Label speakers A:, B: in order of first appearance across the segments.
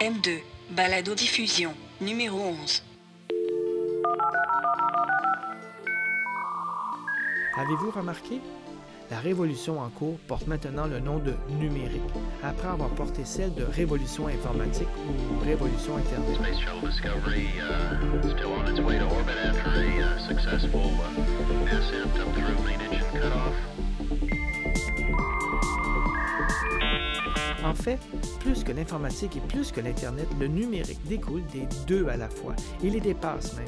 A: M2, balado diffusion, numéro 11.
B: Avez-vous remarqué? La révolution en cours porte maintenant le nom de numérique, après avoir porté celle de révolution informatique ou révolution Internet.
C: Space
B: En fait, plus que l'informatique et plus que l'Internet, le numérique découle des deux à la fois et les dépasse même.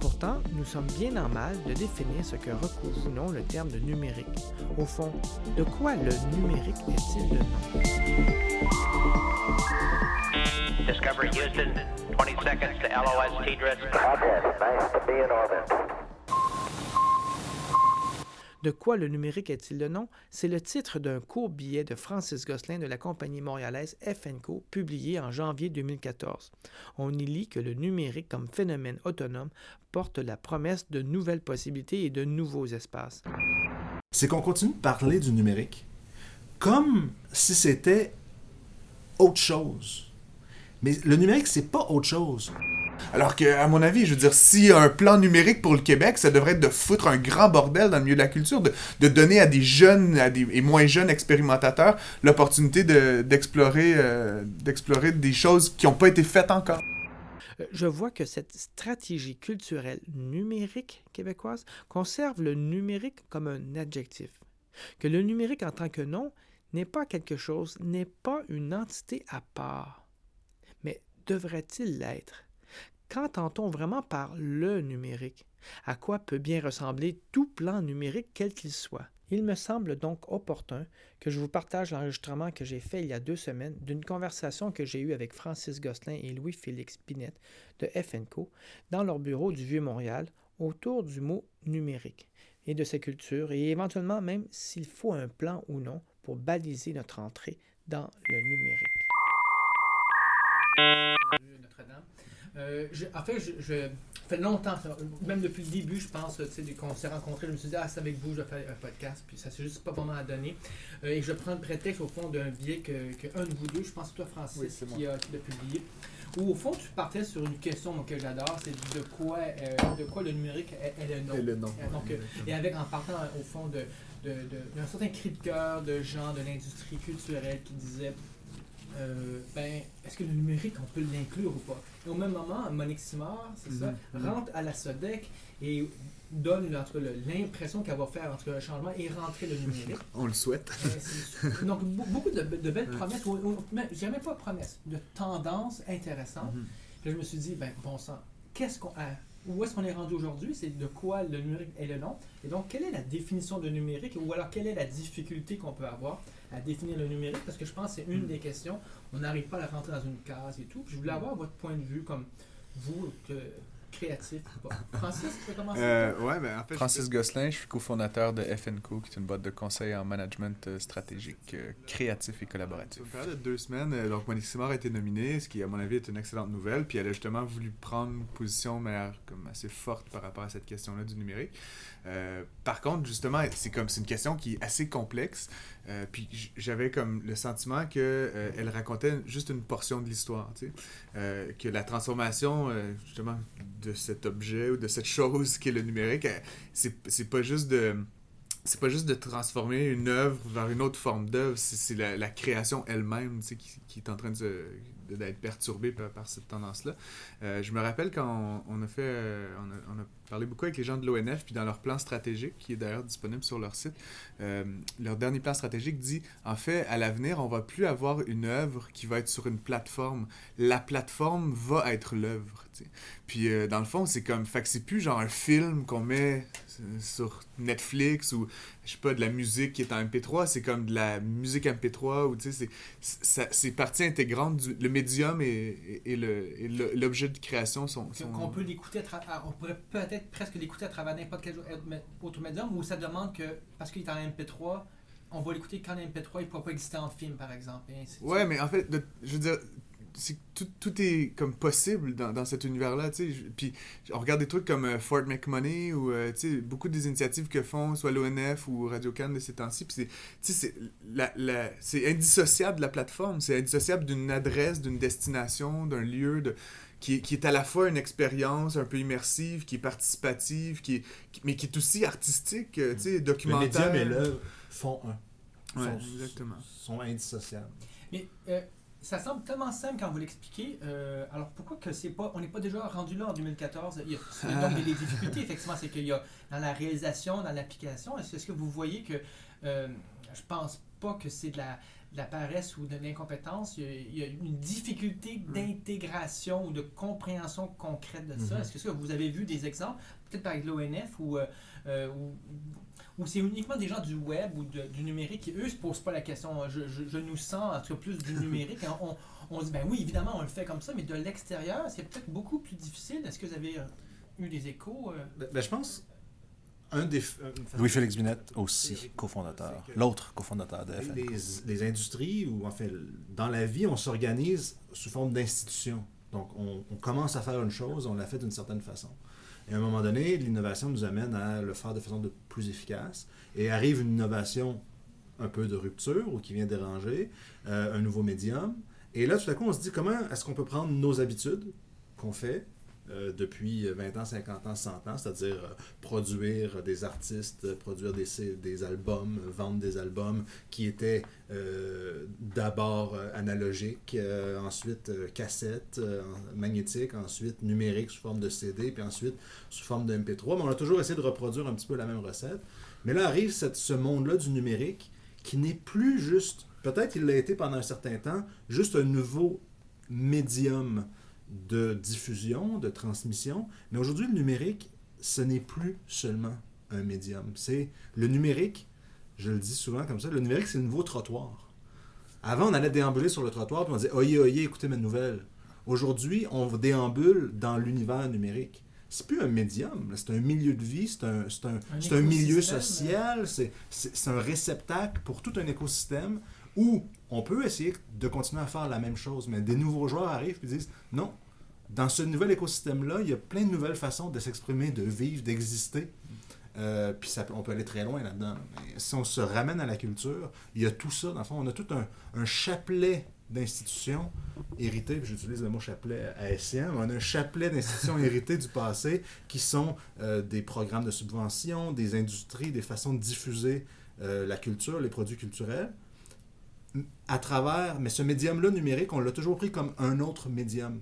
B: Pourtant, nous sommes bien en mal de définir ce que recouvre ou non le terme de numérique. Au fond, de quoi le numérique est-il le nom?
D: Discovery Houston, 20 seconds to LOS TDRS.
E: Nice to be in orbit.
B: De quoi le numérique est-il le nom? C'est le titre d'un court billet de Francis Gosselin de la compagnie montréalaise FNCO, publié en janvier 2014. On y lit que le numérique comme phénomène autonome porte la promesse de nouvelles possibilités et de nouveaux espaces.
F: c'est qu'on continue de parler du numérique comme si c'était autre chose. Mais le numérique, c'est pas autre chose. Alors que, à mon avis, je veux dire, si un plan numérique pour le Québec, ça devrait être de foutre un grand bordel dans le milieu de la culture, de, donner à des jeunes à des, et moins jeunes expérimentateurs l'opportunité de- d'explorer euh, d'explorer des choses qui n'ont pas été faites encore.
B: Euh, Je vois que cette stratégie culturelle numérique québécoise conserve le numérique comme un adjectif. Que le numérique en tant que nom n'est pas quelque chose, n'est pas une entité à part. Mais devrait-il l'être? Qu'entend-on vraiment par le numérique? À quoi peut bien ressembler tout plan numérique quel qu'il soit? Il me semble donc opportun que je vous partage l'enregistrement que j'ai fait il y a deux semaines d'une conversation que j'ai eue avec Francis Gosselin et Louis-Félix Pinette de FNCO dans leur bureau du Vieux-Montréal autour du mot numérique et de sa culture et éventuellement même s'il faut un plan ou non pour baliser notre entrée dans le numérique. Euh, je- en fait, je, je- fait longtemps, même depuis le début, je pense, tu sais, qu'on s'est rencontrés, je me suis dit, ah, c'est avec vous, je vais faire un podcast, puis ça s'est juste pas vraiment à donner. Euh, et je prends le prétexte, au fond, d'un billet que, que un de vous deux, je pense que toi, Francis,
F: Oui,
B: qui, a, qui l'a publié, où, au fond, tu partais sur une question que j'adore, c'est de quoi, euh, de quoi le numérique est, est le nom.
F: Et le nom.
B: Euh, donc, et avec, en partant, au fond, de, de, de- d'un certain cri de cœur de gens de l'industrie culturelle qui disaient euh, ben, est-ce que le numérique, on peut l'inclure ou pas? Et au même moment, Monique Simard, c'est ça,
F: Mhm.
B: rentre à la SODEC et donne l'impression qu'elle va faire en tout cas, un changement et rentrer le numérique.
F: On le souhaite.
B: Euh, c'est- Donc, be- beaucoup de, de belles promesses, ou, ou- mais jamais pas promesses, de tendances intéressantes. Puis je me suis dit, ben, bon sang, qu'est-ce qu'on a, où est-ce qu'on est rendu aujourd'hui? C'est de quoi le numérique est le nom? Et donc, quelle est la définition de numérique ou alors quelle est la difficulté qu'on peut avoir? À définir le numérique? Parce que je pense que c'est une
F: Mm.
B: des questions. On n'arrive pas à la rentrer dans une case et tout. Puis je voulais avoir votre point de vue comme vous, que, créatif ou pas. Francis, tu peux commencer?
G: Euh, ouais, ben en fait,
H: Francis Gosselin, je suis cofondateur de FNCO, qui est une boîte de conseil en management euh, stratégique, euh, créatif et collaboratif.
G: Une période de deux semaines, euh, donc Monique Simard a été nominée, ce qui, à mon avis, est une excellente nouvelle. Puis elle a justement voulu prendre une position mais, comme assez forte par rapport à cette question-là du numérique. Euh, par contre, justement, c'est comme c'est une question qui est assez complexe. Euh, puis j'avais comme le sentiment que euh, elle racontait juste une portion de l'histoire, tu sais. Euh, que la transformation euh, justement de cet objet ou de cette chose qui est le numérique, c'est pas juste de c'est pas juste de transformer une œuvre vers une autre forme d'œuvre, c'est la, la création elle-même tu sais, qui, qui est en train d'être perturbée par, par cette tendance-là. Je me rappelle quand on, a fait, on a parlé beaucoup avec les gens de l'ONF, puis dans leur plan stratégique, qui est d'ailleurs disponible sur leur site, euh, leur dernier plan stratégique dit, en fait, à l'avenir, on va plus avoir une œuvre qui va être sur une plateforme. La plateforme va être l'œuvre. Puis euh, dans le fond, c'est comme, fait que c'est plus genre un film qu'on met euh, sur Netflix ou je sais pas de la musique qui est en MP3, c'est comme de la musique MP3 ou tu sais c'est partie intégrante du le médium et, et, et l'objet de création sont, sont-
B: qu'on peut l'écouter on pourrait peut-être presque l'écouter à travers n'importe quel autre médium ou ça demande que parce qu'il est en MP3 on va l'écouter qu'en MP3 il ne pourra pas exister en film par exemple et ainsi de
G: Ouais,
B: suite.
G: mais en fait, de- je veux dire, tout, tout est comme possible dans, dans cet univers-là, tu sais. Puis on regarde des trucs comme euh, Fort McMoney ou, euh, tu sais, beaucoup des initiatives que font soit l'ONF ou Radio-Can de ces temps-ci. Puis c'est, la, la- c'est indissociable de la plateforme. C'est indissociable d'une adresse, d'une destination, d'un lieu, de, qui, est- qui est à la fois une expérience un peu immersive, qui est participative, qui est, qui- mais qui est aussi artistique, euh, tu sais,
F: Le
G: documentaire.
F: médium et l'œuvre font un.
G: Ouais,
F: sont,
G: exactement.
F: sont indissociables.
B: Mais euh, ça semble tellement simple quand vous l'expliquez. euh, alors pourquoi que c'est pas, on n'est pas déjà rendu là en 2014 Il y a, il y a donc des, des difficultés effectivement, c'est qu'il y a dans la réalisation, dans l'application. Est-ce est-ce que vous voyez que euh, je pense pas que c'est de la, de la paresse ou de l'incompétence. Il, y a- une difficulté d'intégration ou de compréhension concrète de ça.
F: Mhm.
B: Est-ce que ça, vous avez vu des exemples, peut-être avec l'ONF ou, euh, euh, ou, ou c'est uniquement des gens du web ou de- du numérique qui, eux, se posent pas la question. Je, je- je nous sens, en tout cas, plus du numérique. Et on, on se dit, ben oui, évidemment, on le fait comme ça, mais de l'extérieur, c'est peut-être beaucoup plus difficile. Est-ce que vous avez euh, eu des échos euh?
F: Ben, ben, je pense, un des... f- un-
I: Louis-Félix Binette, aussi cofondateur. L'autre cofondateur de FN.
F: les, les industries, ou en fait, dans la vie, on s'organise sous forme d'institutions. Donc, on, on commence à faire une chose, on la fait d'une certaine façon. Et à un moment donné, l'innovation nous amène à le faire de façon de plus efficace. Et arrive une innovation un peu de rupture ou qui vient déranger, euh, un nouveau médium. Et là, tout à coup, on se dit comment est-ce qu'on peut prendre nos habitudes qu'on fait euh, depuis 20 ans, 50 ans, 100 ans, c'est-à-dire euh, produire des artistes, produire des, des albums, vendre des albums qui étaient euh, d'abord analogiques, ensuite cassettes, magnétiques, ensuite numériques sous forme de CD, puis ensuite sous forme de MP3. Mais on a toujours essayé de reproduire un petit peu la même recette. Mais là arrive ce monde-là du numérique qui n'est plus juste, peut-être il l'a été pendant un certain temps, juste un nouveau médium de diffusion, de transmission. Mais aujourd'hui, le numérique, ce n'est plus seulement un médium. C'est le numérique, je le dis souvent comme ça, le numérique, c'est le nouveau trottoir. Avant, on allait déambuler sur le trottoir, puis on disait Oyez, oyez, écoutez mes nouvelles. Aujourd'hui, on déambule dans l'univers numérique. C'est plus un médium, c'est un milieu de vie, c'est un, c'est un,
B: Un
F: c'est un milieu social, c'est, c'est, c'est un réceptacle pour tout un écosystème où on peut essayer de continuer à faire la même chose, mais des nouveaux joueurs arrivent et disent non, dans ce nouvel écosystème-là, il y a plein de nouvelles façons de s'exprimer, de vivre, d'exister. Euh, puis ça, on peut aller très loin là-dedans. Si on se ramène à la culture, il y a tout ça. Dans le fond, on a tout un, chapelet d'institutions héritées, j'utilise le mot chapelet haïtien, mais on a un chapelet d'institutions héritées du passé qui sont euh, des programmes de subvention, des industries, des façons de diffuser euh, la culture, les produits culturels à travers, mais ce médium-là numérique, on l'a toujours pris comme un autre médium.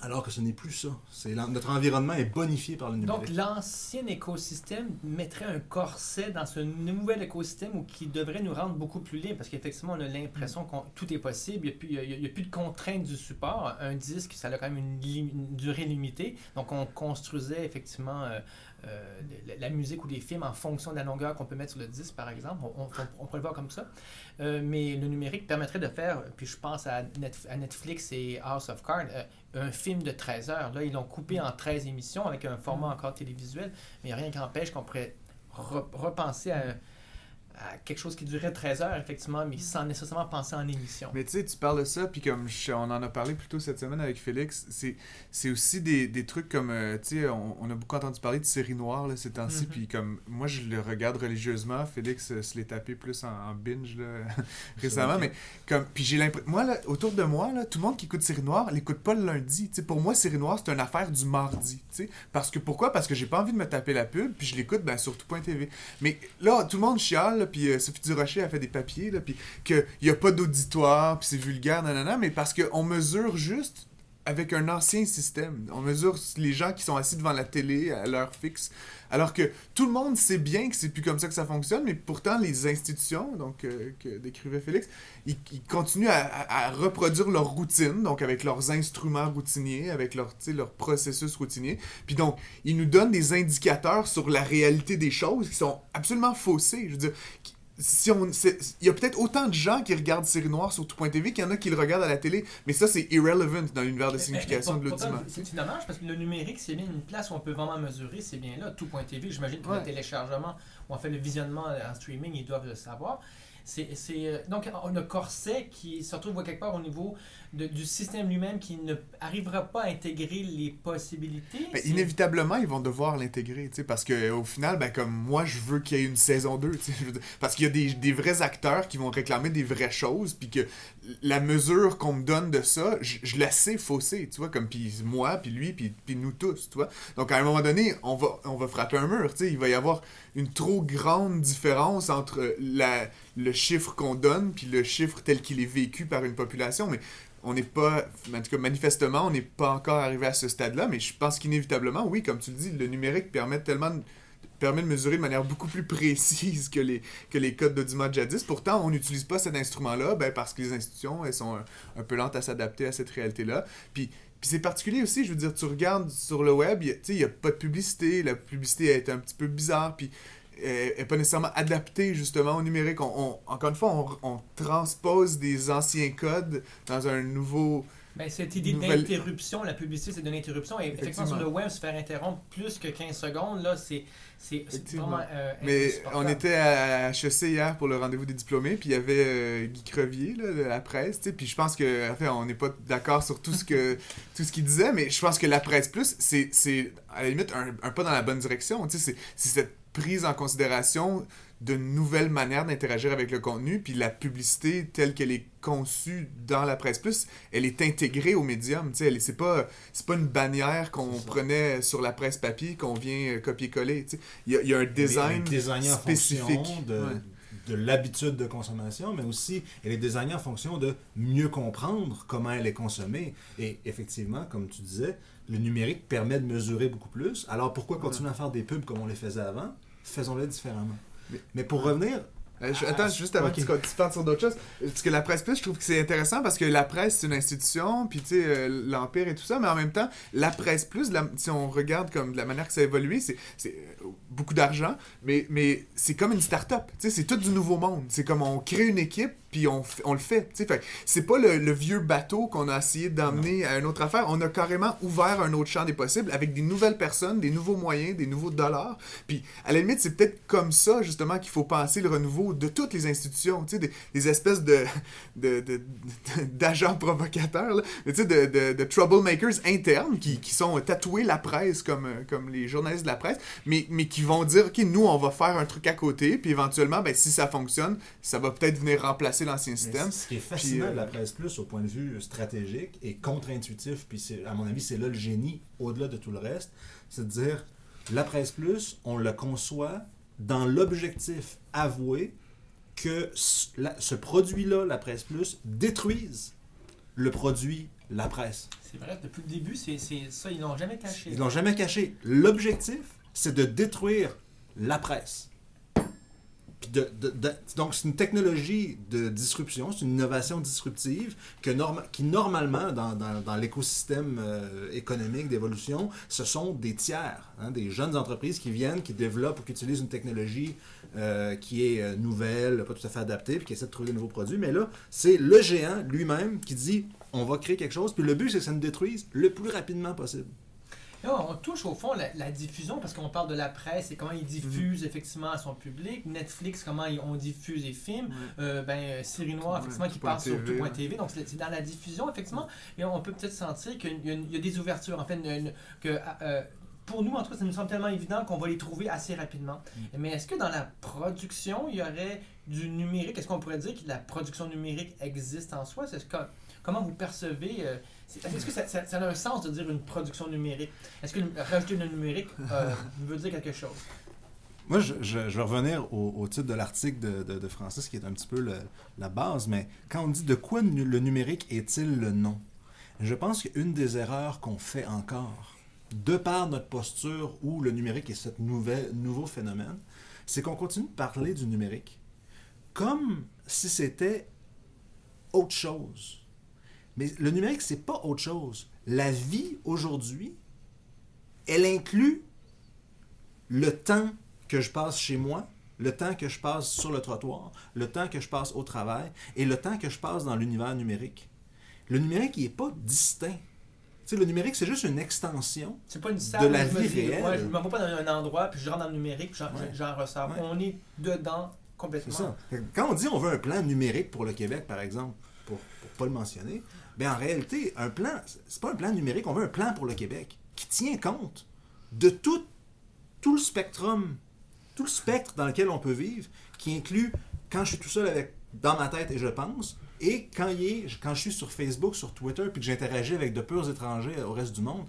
F: Alors que ce n'est plus ça. C'est notre environnement est bonifié par le numérique.
B: Donc, l'ancien écosystème mettrait un corset dans ce nouvel écosystème ou qui devrait nous rendre beaucoup plus libres? Parce qu'effectivement, on a l'impression que tout est possible. Il n'y a, plus- a- a de contraintes du support. Un disque, ça a quand même une durée limitée. Donc, on construisait effectivement euh, euh, la, la musique ou les films en fonction de la longueur qu'on peut mettre sur le disque, par exemple. On, on- on pourrait le voir comme ça. Euh, mais le numérique permettrait de faire, puis je pense à, Net- à Netflix et House of Cards, euh, un film de 13 heures. Là, ils l'ont coupé en 13 émissions avec un format encore télévisuel, mais rien qui empêche qu'on pourrait re- repenser à, à quelque chose qui durait 13 heures, effectivement, mais sans nécessairement penser en émission.
G: Mais tu sais, tu parles de ça, puis comme je- on en a parlé plus tôt cette semaine avec Félix, c'est, c'est aussi des, des trucs comme, euh, tu sais, on, on a beaucoup entendu parler de séries noires là, ces temps-ci,
B: Mhm.
G: puis comme moi je le regarde religieusement, Félix euh, se l'est tapé plus en, en binge là, récemment, mais comme, puis j'ai l'impression, moi là, autour de moi, là, tout le monde qui écoute séries noires l'écoute pas le lundi, tu sais, pour moi séries noires c'est une affaire du mardi, tu sais, parce que pourquoi? Parce que j'ai pas envie de me taper la pub, puis je l'écoute ben, sur tout.tv. Mais là, tout le monde chiale, là, puis euh, Sophie Durocher a fait des papiers, là, puis qu'il n'y a pas d'auditoire, puis c'est vulgaire, nanana, mais parce qu'on mesure juste avec un ancien système. On mesure les gens qui sont assis devant la télé à l'heure fixe. Alors que tout le monde sait bien que c'est plus comme ça que ça fonctionne, mais pourtant les institutions, donc euh, que décrivait Félix, ils, continuent à, reproduire leur routine, donc avec leurs instruments routiniers, avec leur, processus routinier. Puis donc, ils nous donnent des indicateurs sur la réalité des choses qui sont absolument faussés. Je veux dire, si on, il y a peut-être autant de gens qui regardent Série Noire sur tout.tv qu'il y en a qui le regardent à la télé, mais ça c'est irrelevant dans l'univers de
B: Mais-
G: signification
B: mais
G: de l'audimat.
B: C'est dommage parce que le numérique, c'est bien une place où on peut vraiment mesurer, c'est bien là. Tout.tv, j'imagine que
G: Ouais.
B: le téléchargement ou en fait le visionnement en streaming, ils doivent le savoir. C'est, c'est, euh, donc, on a corset qui se retrouve quelque part au niveau de- du système lui-même qui ne arrivera pas à intégrer les possibilités.
G: Ben, inévitablement, ils vont devoir l'intégrer, parce que au final, ben, comme moi, je veux qu'il y ait une saison 2, tu sais, je veux dire, parce qu'il y a des, des vrais acteurs qui vont réclamer des vraies choses, puis que la mesure qu'on me donne de ça, je, je la sais faussée, tu vois, comme puis moi, puis lui, puis, puis nous tous, tu vois. Donc à un moment donné, on va, on va frapper un mur, tu sais, il va y avoir une trop grande différence entre la, le chiffre qu'on donne, puis le chiffre tel qu'il est vécu par une population, mais on n'est pas, en tout cas manifestement, on n'est pas encore arrivé à ce stade-là, mais je pense qu'inévitablement, oui, comme tu le dis, le numérique permet tellement de, permet de mesurer de manière beaucoup plus précise que les, que les codes jadis. Pourtant, on n'utilise pas cet instrument-là ben, parce que les institutions elles sont un, peu lentes à s'adapter à cette réalité-là. Puis, puis c'est particulier aussi, je veux dire, tu regardes sur le web, il n'y a pas de publicité, la publicité est un petit peu bizarre, puis elle n'est pas nécessairement adaptée justement au numérique. On, on- encore une fois, on, on transpose des anciens codes dans un nouveau...
B: Ben, cette idée
G: Nouvelle-
B: d'interruption, la publicité, c'est de l'interruption. Et effectivement, sur le web, se faire interrompre plus que 15 secondes, là, c'est vraiment euh,
G: Mais on était à HEC hier pour le rendez-vous des diplômés, puis il y avait euh, Guy Crevier là, de la presse, puis je pense que, en fait, on n'est pas d'accord sur tout ce que tout ce qu'il disait, mais je pense que la presse plus, c'est, à la limite un, un pas dans la bonne direction, tu sais, c'est, c'est cette prise en considération de nouvelles manières d'interagir avec le contenu, puis la publicité telle qu'elle est conçue dans la presse plus, elle est intégrée au médium, tu sais, c'est pas c'est pas une bannière qu'on prenait sur la presse papier qu'on vient euh, copier-coller, tu sais. Il y a, il y a un design
F: en
G: spécifique.
F: fonction de,
G: Ouais.
F: de l'habitude de consommation, mais aussi elle est désignée en fonction de mieux comprendre comment elle est consommée. Et effectivement, comme tu disais, le numérique permet de mesurer beaucoup plus. Alors pourquoi continuer à faire des pubs comme on les faisait avant? Faisons-les différemment.
G: Mais-
F: Mais pour revenir,
G: Euh, je- attends, juste avant
F: ok.
G: que tu, tu parles sur d'autres choses. Parce que la presse plus, je trouve que c'est intéressant parce que la presse, c'est une institution, puis tu sais, euh, l'Empire et tout ça, mais en même temps, la presse plus, la- si on regarde comme de la manière que ça a évolué, c'est c'est, euh, beaucoup d'argent, mais, mais c'est comme une start-up. Tu sais, c'est tout du nouveau monde. C'est comme on crée une équipe, puis on, on le fait. Fait c'est pas le, le vieux bateau qu'on a essayé d'emmener à une autre affaire. On a carrément ouvert un autre champ des possibles avec des nouvelles personnes, des nouveaux moyens, des nouveaux dollars. Puis, à la limite, c'est peut-être comme ça, justement, qu'il faut penser le renouveau de toutes les institutions, des, des espèces de, de, de- de- d'agents provocateurs, là, mais de, de, de troublemakers internes qui, qui sont tatoués la presse comme, euh, comme les journalistes de la presse, mais, mais qui vont dire, OK, nous, on va faire un truc à côté, puis éventuellement, ben, si ça fonctionne, ça va peut-être venir remplacer l'ancien système.
F: Ce qui est fascinant
G: Puis, euh,
F: de la presse plus au point de vue stratégique et contre-intuitif, puis c'est- à mon avis, c'est là le génie au-delà de tout le reste, c'est de dire la presse plus, on le conçoit dans l'objectif avoué que ce la- ce produit-là, la presse plus, détruise le produit la presse.
B: C'est vrai, depuis le début, c'est c'est ça, ils l'ont jamais caché.
F: Ils l'ont jamais caché. L'objectif, c'est de détruire la presse. Donc, c'est une technologie de disruption, c'est une innovation disruptive qui, normalement, dans l'écosystème euh, économique d'évolution, ce sont des tiers, hein, des jeunes entreprises qui viennent, qui développent ou qui utilisent une technologie euh, qui est euh, nouvelle, pas tout à fait adaptée, puis qui essaie de trouver de nouveaux produits. Mais là, c'est le géant lui-même qui dit on va créer quelque chose, puis le but, c'est que ça nous détruise le plus rapidement possible.
B: Là, on touche au fond la, la diffusion parce qu'on parle de la presse et comment ils diffusent effectivement à son public. Netflix, comment ils, on diffuse les films. Euh, ben, euh, Série Noire, effectivement, qui
G: tout
B: passe sur
G: TV,
B: tout.tv. Donc, c'est dans la diffusion, effectivement. Et on peut peut-être sentir qu'il y, a y des ouvertures. En fait, une- une- que, euh, pour nous, en tout cas, ça nous semble tellement évident qu'on va les trouver assez rapidement. Mais est-ce que dans la production, il y aurait du numérique? Est-ce qu'on pourrait dire que la production numérique existe en soi? C'est Comment vous percevez euh, Est-ce que ça, ça- ça a un sens de dire une production numérique? Est-ce que rajouter le numérique euh, veut dire quelque chose?
F: Moi, je, je- je vais revenir au, au titre de l'article de, de- de Francis, qui est un petit peu le- la base, mais quand on dit de quoi le numérique est-il le nom, je pense qu'une des erreurs qu'on fait encore, de par notre posture où le numérique est ce nouveau phénomène, c'est qu'on continue de parler du numérique comme si c'était autre chose. Mais le numérique, c'est pas autre chose. La vie aujourd'hui, elle inclut le temps que je passe chez moi, le temps que je passe sur le trottoir, le temps que je passe au travail et le temps que je passe dans l'univers numérique. Le numérique, il n'est pas distinct. Le numérique, c'est juste une extension.
B: C'est pas une salle
F: De la
B: me
F: vie
B: dis,
F: réelle.
B: ouais, je me vois pas dans un endroit, puis je rentre dans le numérique, puis j'en
F: Ouais.
B: ressors.
F: Ouais.
B: On est dedans complètement.
F: Ça. Quand on dit on veut un plan numérique pour le Québec, par exemple, pour ne pas le mentionner, ben en réalité, un plan, c'est pas un plan numérique, on veut un plan pour le Québec qui tient compte de tout, tout le spectrum, tout le spectre dans lequel on peut vivre, qui inclut quand je suis tout seul avec dans ma tête et je pense, et quand, il est, quand je suis sur Facebook, sur Twitter, puis que j'interagis avec de purs étrangers au reste du monde,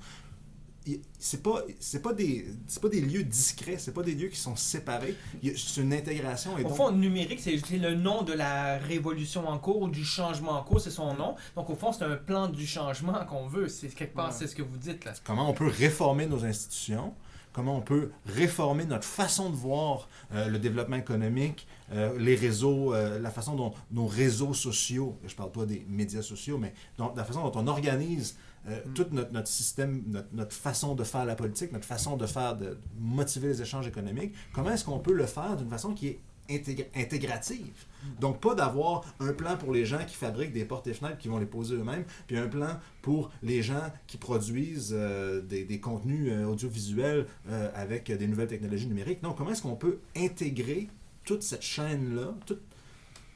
F: c'est pas c'est pas des c'est pas des lieux discrets c'est pas des lieux qui sont séparés c'est une intégration et
B: Au
F: donc-
B: fond, numérique, c'est le nom de la révolution en cours ou du changement en cours, c'est son nom. Donc, au fond, c'est un plan du changement qu'on veut. C'est quelque part,
G: Ouais.
B: c'est ce que vous dites là.
F: comment on peut réformer nos institutions, comment on peut réformer notre façon de voir euh, le développement économique, euh, les réseaux, euh, la façon dont nos réseaux sociaux, je parle pas des médias sociaux, mais la façon dont on organise euh, tout notre, notre système, notre, notre façon de faire la politique, notre façon de faire, de motiver les échanges économiques, comment est-ce qu'on peut le faire d'une façon qui est intég- intégrative? Donc, pas d'avoir un plan pour les gens qui fabriquent des portes et fenêtres qui vont les poser eux-mêmes, puis un plan pour les gens qui produisent euh, des, des contenus euh, audiovisuels euh, avec des nouvelles technologies numériques. Non, comment est-ce qu'on peut intégrer toute cette chaîne-là, toute-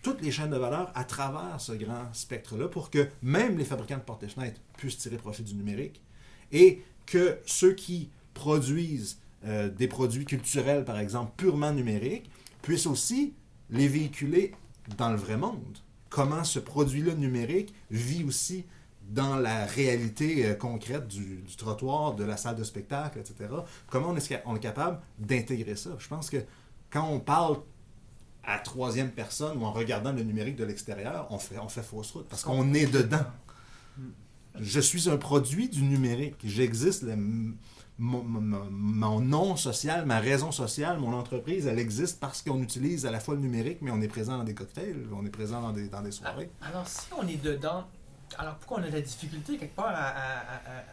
F: toutes les chaînes de valeur à travers ce grand spectre-là pour que même les fabricants de portes et fenêtres puissent tirer profit du numérique et que ceux qui produisent euh, des produits culturels, par exemple, purement numériques, puissent aussi les véhiculer dans le vrai monde. Comment ce produit-là numérique vit aussi dans la réalité euh, concrète du, trottoir, de la salle de spectacle, etc. Comment on est, on est capable d'intégrer ça? Je pense que quand on parle à troisième personne ou en regardant le numérique de l'extérieur, on fait, on fait fausse route parce qu'on est dedans. Je suis un produit du numérique. J'existe. mon, mon- mon nom social, ma raison sociale, mon entreprise, elle existe parce qu'on utilise à la fois le numérique, mais on est présent dans des cocktails, on est présent dans des, dans des soirées.
B: Alors, si on est dedans, alors pourquoi on a de la difficulté quelque part à, à- à-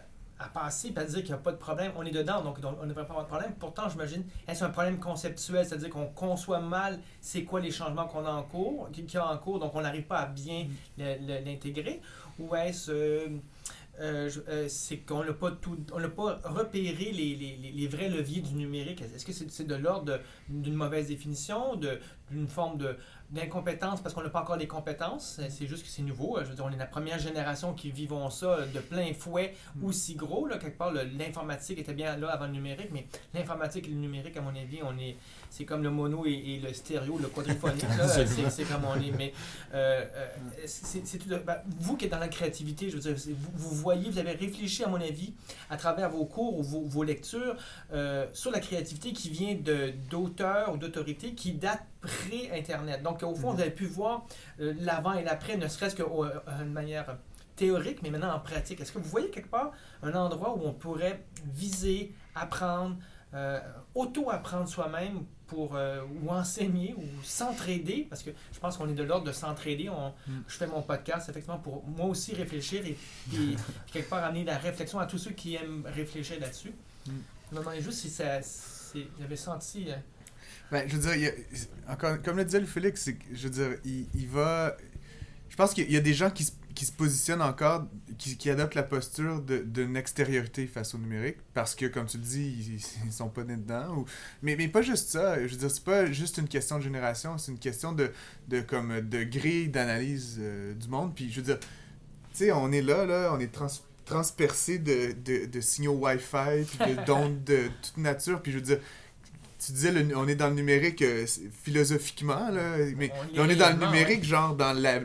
B: à- passer et à dire qu'il n'y a pas de problème? On est dedans, donc, on ne devrait pas avoir de problème. Pourtant, j'imagine, est-ce un problème conceptuel, c'est-à-dire qu'on conçoit mal c'est quoi les changements qu'on a en cours, qu'il y a en cours, donc on n'arrive pas à bien l'intégrer? Ou est-ce. euh, euh, euh, qu'on n'a pas tout, on n'a pas repéré les, vrais leviers du numérique? Est-ce que c'est de l'ordre d'une mauvaise définition, d'une forme de d'incompétence parce qu'on n'a pas encore les compétences. C'est- juste que c'est nouveau. Je veux dire, on est la première génération qui vivons ça de plein fouet aussi gros. Là, quelque part, l'informatique était bien là avant le numérique, mais l'informatique et le numérique, à mon avis, on est, c'est comme le mono et, et le stéréo, le quadriphonique. c'est, c'est comme on est. Mais euh, euh, c'est, tout ben, vous qui êtes dans la créativité, je veux dire, vous, vous voyez, vous avez réfléchi, à mon avis, à travers vos cours ou vos, vos lectures, euh, sur la créativité qui vient d'auteurs ou d'autorités qui datent pré-Internet. Donc, au fond, vous avez pu voir euh, l'avant et l'après, ne serait-ce d'une manière théorique, mais maintenant en pratique. Est-ce que vous voyez quelque part un endroit où on pourrait viser, apprendre, euh, auto-apprendre soi-même pour euh, ou enseigner ou s'entraider parce que je pense qu'on est de l'ordre de s'entraider. On, Je fais mon podcast effectivement pour moi aussi réfléchir et, et quelque part amener la réflexion à tous ceux qui aiment réfléchir là-dessus. Je me demandais juste si ça, j'avais senti. euh,
G: Ben, je veux dire, il y a- encore, comme le disait le Félix, je veux dire, il, il va. Je pense qu'il y a des gens qui se, qui se positionnent encore, qui, qui adoptent la posture d'une extériorité face au numérique, parce que, comme tu le dis, ils, ils sont pas nés dedans. Ou... Mais, mais pas juste ça. Je veux dire, c'est pas juste une question de génération, c'est une question de, de, comme, de grille d'analyse euh, du monde. Puis, je veux dire, tu sais, on est là, là, on est trans transpercé de, de, de signaux Wi-Fi, puis de- d'ondes de toute nature. Puis, je veux dire, tu disais, le- on est dans le numérique euh, philosophiquement, là, mais
B: On
G: est dans le numérique, genre, dans la,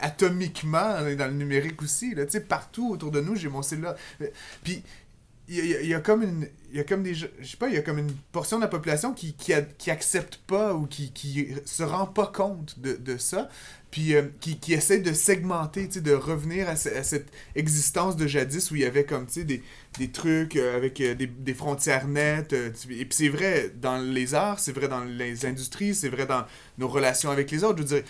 G: atomiquement, on est dans le numérique aussi, là, tu sais, partout autour de nous, j'ai mon cellulaire. Euh, Puis, il y, a- y y comme une il y a comme des je sais pas il y a comme une portion de la population qui qui, a- qui accepte pas ou qui qui se rend pas compte de, de ça puis euh, qui, qui essaie de segmenter de revenir à, ce- à cette existence de jadis où il y avait comme des, des trucs euh, avec euh, des, des frontières nettes et puis c'est vrai dans les arts c'est vrai dans les industries c'est vrai dans nos relations avec les autres. Je veux dire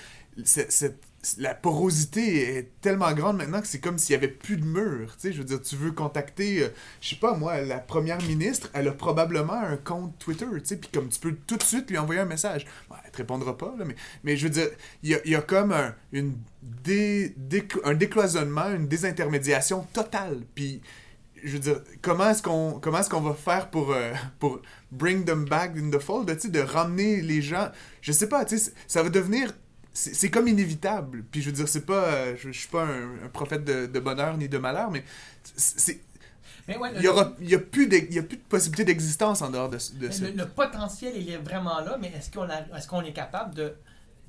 G: cette- la porosité est tellement grande maintenant que c'est comme s'il y avait plus de mur. Tu sais, je veux dire, tu veux contacter, euh, je sais pas moi, la première ministre, elle a probablement un compte Twitter, tu sais, puis comme tu peux tout de suite lui envoyer un message. Bon, elle te répondra pas, là, mais, mais je veux dire, il y a, comme un, une dé- un décloisonnement, une désintermédiation totale. Puis je veux dire, comment est-ce qu'on comment est-ce qu'on va faire pour, euh, pour bring them back in the fold, tu sais, de ramener les gens. Je sais pas, tu sais, ça va devenir. C'est comme inévitable. Puis je veux dire, c'est pas. euh, je, je suis pas un, un prophète de, de bonheur ni de malheur, mais c'est.
B: Mais ouais,
G: Il y aura, il y a plus il y a plus de possibilité d'existence en dehors de, de ça.
B: Le, le potentiel, il est vraiment là, mais est-ce qu'on a- est-ce qu'on est capable de,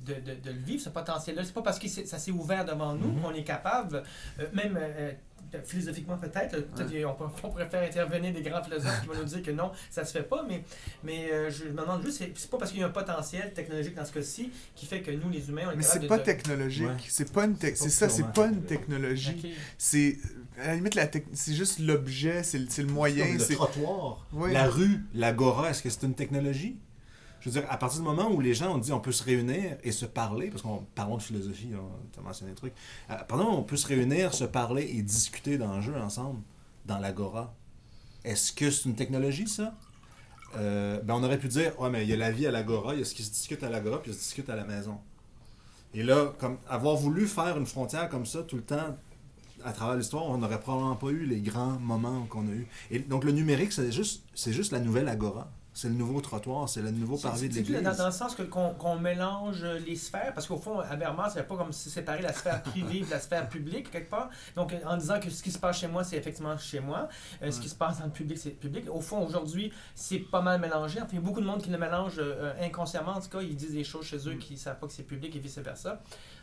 B: de, de- de le vivre, ce potentiel-là? C'est pas parce que ça s'est ouvert devant nous qu'on est capable, euh, même euh, philosophiquement peut-être, peut-être on, peut- on pourrait faire intervenir des grands philosophes qui vont nous dire que non, ça se fait pas, mais, mais euh, je me demande juste, c'est pas parce qu'il y a un potentiel technologique dans ce cas-ci qui fait que nous, les humains, on est
G: Mais
B: capable
G: c'est
B: de...
G: pas
B: de-
G: technologique.
F: Ouais.
G: C'est pas une
F: C'est
G: ça, c'est pas une technologie.
B: Ok.
G: C'est. À la limite, la c'est juste l'objet, c'est le, moyen.
F: Comme le trottoir,
G: Ouais.
F: la rue, l'agora, est-ce que c'est une technologie? Je veux dire, à partir du moment où les gens ont dit on peut se réunir et se parler, parce qu'on parlons de philosophie, tu as mentionné des trucs, moment où on peut se réunir, se parler et discuter d'enjeux ensemble, dans l'agora, est-ce que c'est une technologie, ça? Euh, ben on aurait pu dire, ouais, mais il y a la vie à l'agora, il y a ce qui se discute à l'agora, puis il a se discute à la maison. Et là, comme avoir voulu faire une frontière comme ça tout le temps à travers l'histoire, on n'aurait probablement pas eu les grands moments qu'on a eu. Et donc le numérique, c'est juste, c'est juste la nouvelle agora. C'est le nouveau trottoir, c'est le nouveau parvis de l'église.
B: Dans, dans le sens que- qu'on qu'on mélange les sphères, parce qu'au fond, à Berman, c'est pas comme si séparer la sphère privée de la sphère publique, quelque part. Donc, euh, en disant que ce qui se passe chez moi, c'est effectivement chez moi. Euh, Ce qui se passe dans le public, c'est public. Au fond, aujourd'hui, c'est pas mal mélangé. Enfin, il y a beaucoup de monde qui le mélange euh, inconsciemment. En tout cas, ils disent des choses chez eux qui ne savent pas que c'est public et vice-versa.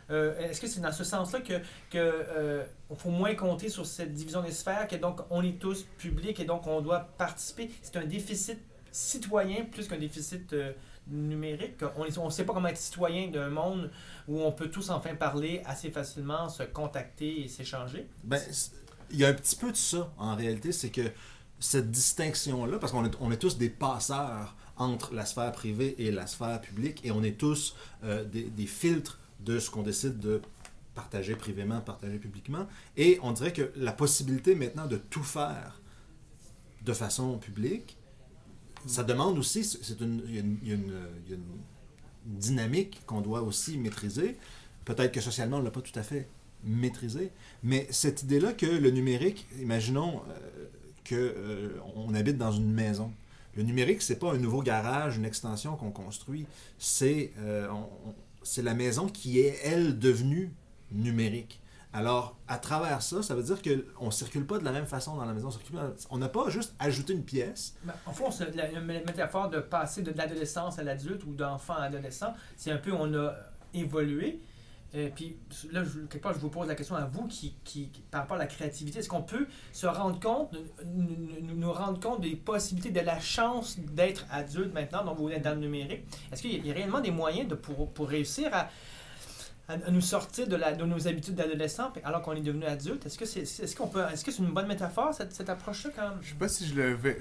B: Euh, Est-ce que c'est dans ce sens-là que, que euh, faut moins compter sur cette division des sphères, que donc on est tous publics et donc on doit participer? C'est un déficit citoyen plus qu'un déficit euh, numérique. On ne sait pas comment être citoyen d'un monde où on peut tous enfin parler assez facilement, se contacter et s'échanger.
F: Ben, il y a un petit peu de ça, en réalité, c'est que cette distinction-là, parce qu'on est, on est tous des passeurs entre la sphère privée et la sphère publique, et on est tous euh, des, des filtres de ce qu'on décide de partager privément, partager publiquement, et on dirait que la possibilité maintenant de tout faire de façon publique, ça demande aussi, c'est une, il y a une- une- une dynamique qu'on doit aussi maîtriser. Peut-être que socialement, on ne l'a pas tout à fait maîtrisé, mais cette idée-là que le numérique, imaginons euh, que euh, habite dans une maison. Le numérique, c'est pas un nouveau garage, une extension qu'on construit. C'est euh, la maison qui est, elle, devenue numérique. Alors, à travers ça, ça veut dire qu'on ne circule pas de la même façon dans la maison. On n'a pas juste ajouté une pièce,
B: Ben, en fond, la, métaphore de passer de l'adolescence à l'adulte ou d'enfant à adolescent, c'est un peu on a évolué. Et puis là, quelque part, je vous pose la question à vous qui, qui, qui- par rapport à la créativité, est-ce qu'on peut se rendre compte, nous, rendre compte des possibilités, de la chance d'être adulte maintenant, donc vous êtes dans le numérique? Est-ce qu'il y, a- réellement des moyens pour réussir à, à, nous sortir de, la, de nos habitudes d'adolescent alors qu'on est devenu adulte? Est-ce que c'est est-ce qu'on peut est-ce que c'est une bonne métaphore cette, cette approche-là quand même?
G: Je sais pas si je le vais.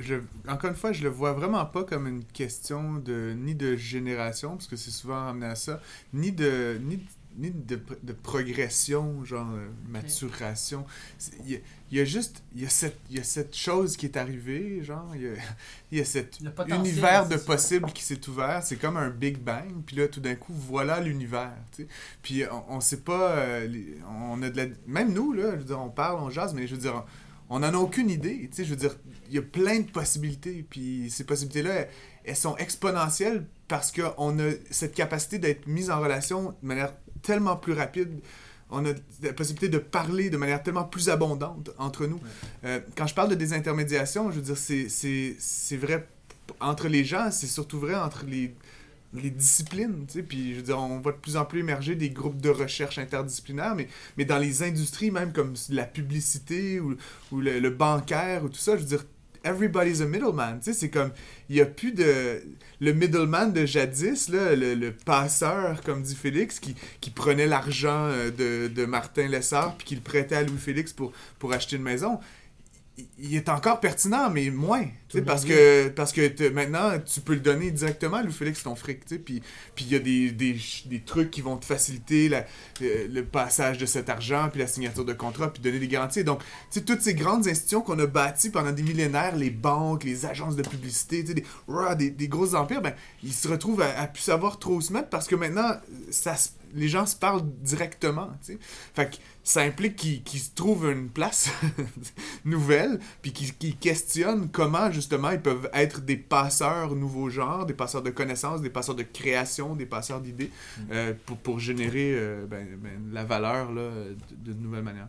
G: Encore une fois, je le vois vraiment pas comme une question de ni de génération, parce que c'est souvent ramené à ça, ni de ni, ni de, de progression, genre euh, maturation. Il y, a- il y a juste il y a cette il y a cette chose qui est arrivée, genre il y a, y a cet univers de possibles qui s'est ouvert. C'est comme un Big Bang, puis là tout d'un coup voilà l'univers. Puis on, on sait pas, euh, on a de la, même nous là, je veux dire, on parle, on jase, mais je veux dire. On n'en a aucune idée, tu sais, je veux dire, il y a plein de possibilités, puis ces possibilités-là, elles, elles sont exponentielles parce qu'on a cette capacité d'être mis en relation de manière tellement plus rapide. On a la possibilité de parler de manière tellement plus abondante entre nous. Euh, quand je parle de désintermédiation, je veux dire, c'est- vrai entre les gens, c'est surtout vrai entre les, les disciplines, tu sais, puis je veux dire, on voit de plus en plus émerger des groupes de recherche interdisciplinaires, mais, mais dans les industries, même comme la publicité ou, ou le, le bancaire ou tout ça, je veux dire, everybody's a middleman, tu sais, c'est comme, il n'y a plus de... Le middleman de jadis, le, le passeur, comme dit Félix, qui, qui prenait l'argent euh, de, de Martin Lessard puis qui le prêtait à Louis-Félix pour, pour acheter une maison, il- est encore pertinent, mais moins. Parce
F: bien
G: que, parce que te- maintenant, tu peux le donner directement à Louis-Félix, ton fric. tu sais, Puis il y a des, des, des trucs qui vont te faciliter la- euh, le passage de cet argent, puis la signature de contrat, puis donner des garanties. Donc, tu sais, toutes ces grandes institutions qu'on a bâties pendant des millénaires, les banques, les agences de publicité, tu sais, des, rah, des, des gros empires, ben, ils se retrouvent à, à plus savoir trop où se mettre parce que maintenant, ça se- les gens se parlent directement. tu sais. Fait que ça implique qu'ils qu'ils se trouvent une place nouvelles, puis qui, qui questionnent comment justement ils peuvent être des passeurs nouveaux genres, des passeurs de connaissances, des passeurs de création, des passeurs d'idées, euh, pour, pour générer euh, ben, ben, la valeur de nouvelles manières.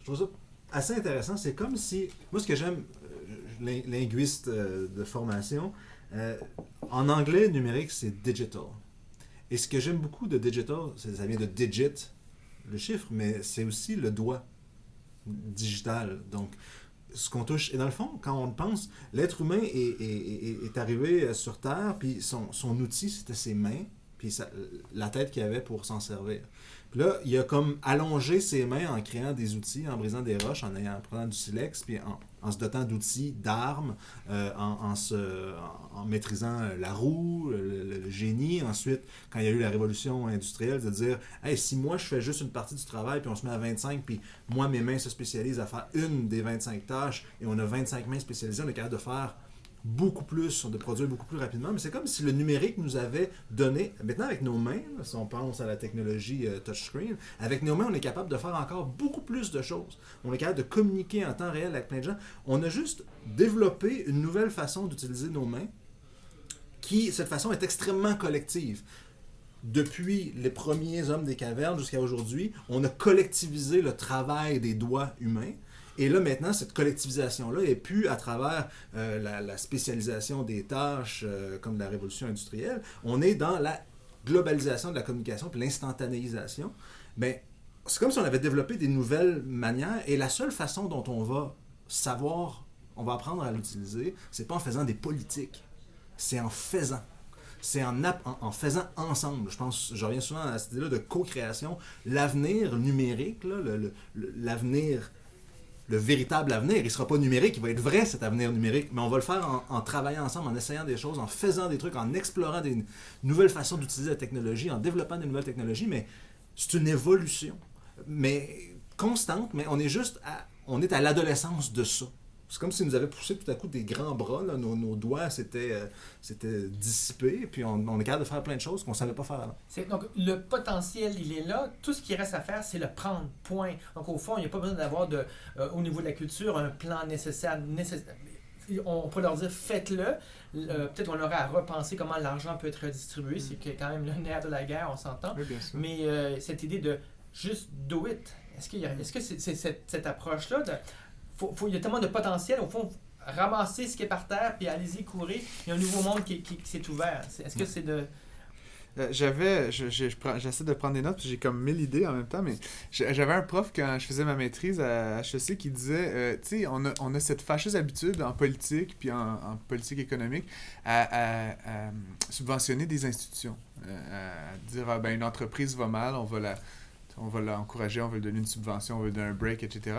F: Je trouve ça assez intéressant. C'est comme si. Moi, ce que j'aime, euh, lin- linguiste de formation, euh, en anglais, numérique, c'est digital. Et ce que j'aime beaucoup de digital, ça vient de digit, le chiffre, mais c'est aussi le doigt digital. Donc, ce qu'on touche. Et dans le fond, quand on le pense, l'être humain est, est- est- arrivé euh, sur Terre, puis son, son outil, c'était ses mains, puis la tête qu'il avait pour s'en servir. Puis là, il a comme allongé ses mains en créant des outils, en brisant des roches, en, ayant, en prenant du silex, puis en, en se dotant d'outils, d'armes, euh, en, se, maîtrisant euh, la roue, le génie. Ensuite, quand il y a eu la révolution industrielle, de dire hey, si moi je fais juste une partie du travail, puis on se met à 25, puis moi mes mains se spécialisent à faire une des 25 tâches, et on a 25 mains spécialisées, on est capable de faire beaucoup plus, de produire beaucoup plus rapidement. Mais c'est comme si le numérique nous avait donné, maintenant avec nos mains, si on pense à la technologie euh, touchscreen, avec nos mains, on est capable de faire encore beaucoup plus de choses. On est capable de communiquer en temps réel avec plein de gens. On a juste développé une nouvelle façon d'utiliser nos mains qui, cette façon, est extrêmement collective. Depuis les premiers hommes des cavernes jusqu'à aujourd'hui, on a collectivisé le travail des doigts humains. Et là, maintenant, cette collectivisation-là est plus à travers euh, la, spécialisation des tâches euh, comme la révolution industrielle. On est dans la globalisation de la communication puis l'instantanéisation. Mais c'est comme si on avait développé des nouvelles manières et la seule façon dont on va savoir, on va apprendre à l'utiliser, c'est pas en faisant des politiques, c'est en faisant. C'est en, en, faisant ensemble. Je pense, je reviens souvent à cette idée-là de co-création. L'avenir numérique, l'avenir le véritable avenir. Il ne sera pas numérique, il va être vrai cet avenir numérique, mais on va le faire en, travaillant ensemble, en essayant des choses, en faisant des trucs, en explorant des nouvelles façons d'utiliser la technologie, en développant des nouvelles technologies, mais c'est une évolution, mais constante, mais on est juste on est à l'adolescence de ça. C'est comme si nous avait poussé tout à coup des grands bras, là, nos, nos doigts s'étaient euh, dissipés, puis on, on est capable de faire plein de choses qu'on ne savait pas faire avant.
B: C'est- Donc, le potentiel, il est là. Tout ce qui reste à faire, c'est le prendre. Point. Donc, au fond, il n'y a pas besoin d'avoir, de, euh, au niveau de la culture, un plan nécessaire. nécessaire. On peut leur dire, faites-le. Euh, Peut-être qu'on aurait à repenser comment l'argent peut être redistribué. C'est que quand même le nerf de la guerre, on s'entend.
G: Oui.
B: Mais euh, cette idée de juste do it, est-ce qu'il y a- est-ce que c'est c'est cette, cette approche-là de. Faut, faut- il y a tellement de potentiel, au fond, ramasser ce qui est par terre, puis allez-y, courir. Il y a un nouveau monde qui, qui- qui s'est ouvert. Est-ce que c'est de.
G: Euh, j'avais, je- je j'essaie de prendre des notes, puis j'ai comme mille idées en même temps, mais j'avais un prof quand je faisais ma maîtrise à HEC qui disait, euh, tu sais, on a, on a cette fâcheuse habitude en politique, puis en, en politique économique, à, à- à subventionner des institutions, euh, à dire, ah, ben, une entreprise va mal, on va la... On va l'encourager, on va lui donner une subvention, on va lui donner un break, etc.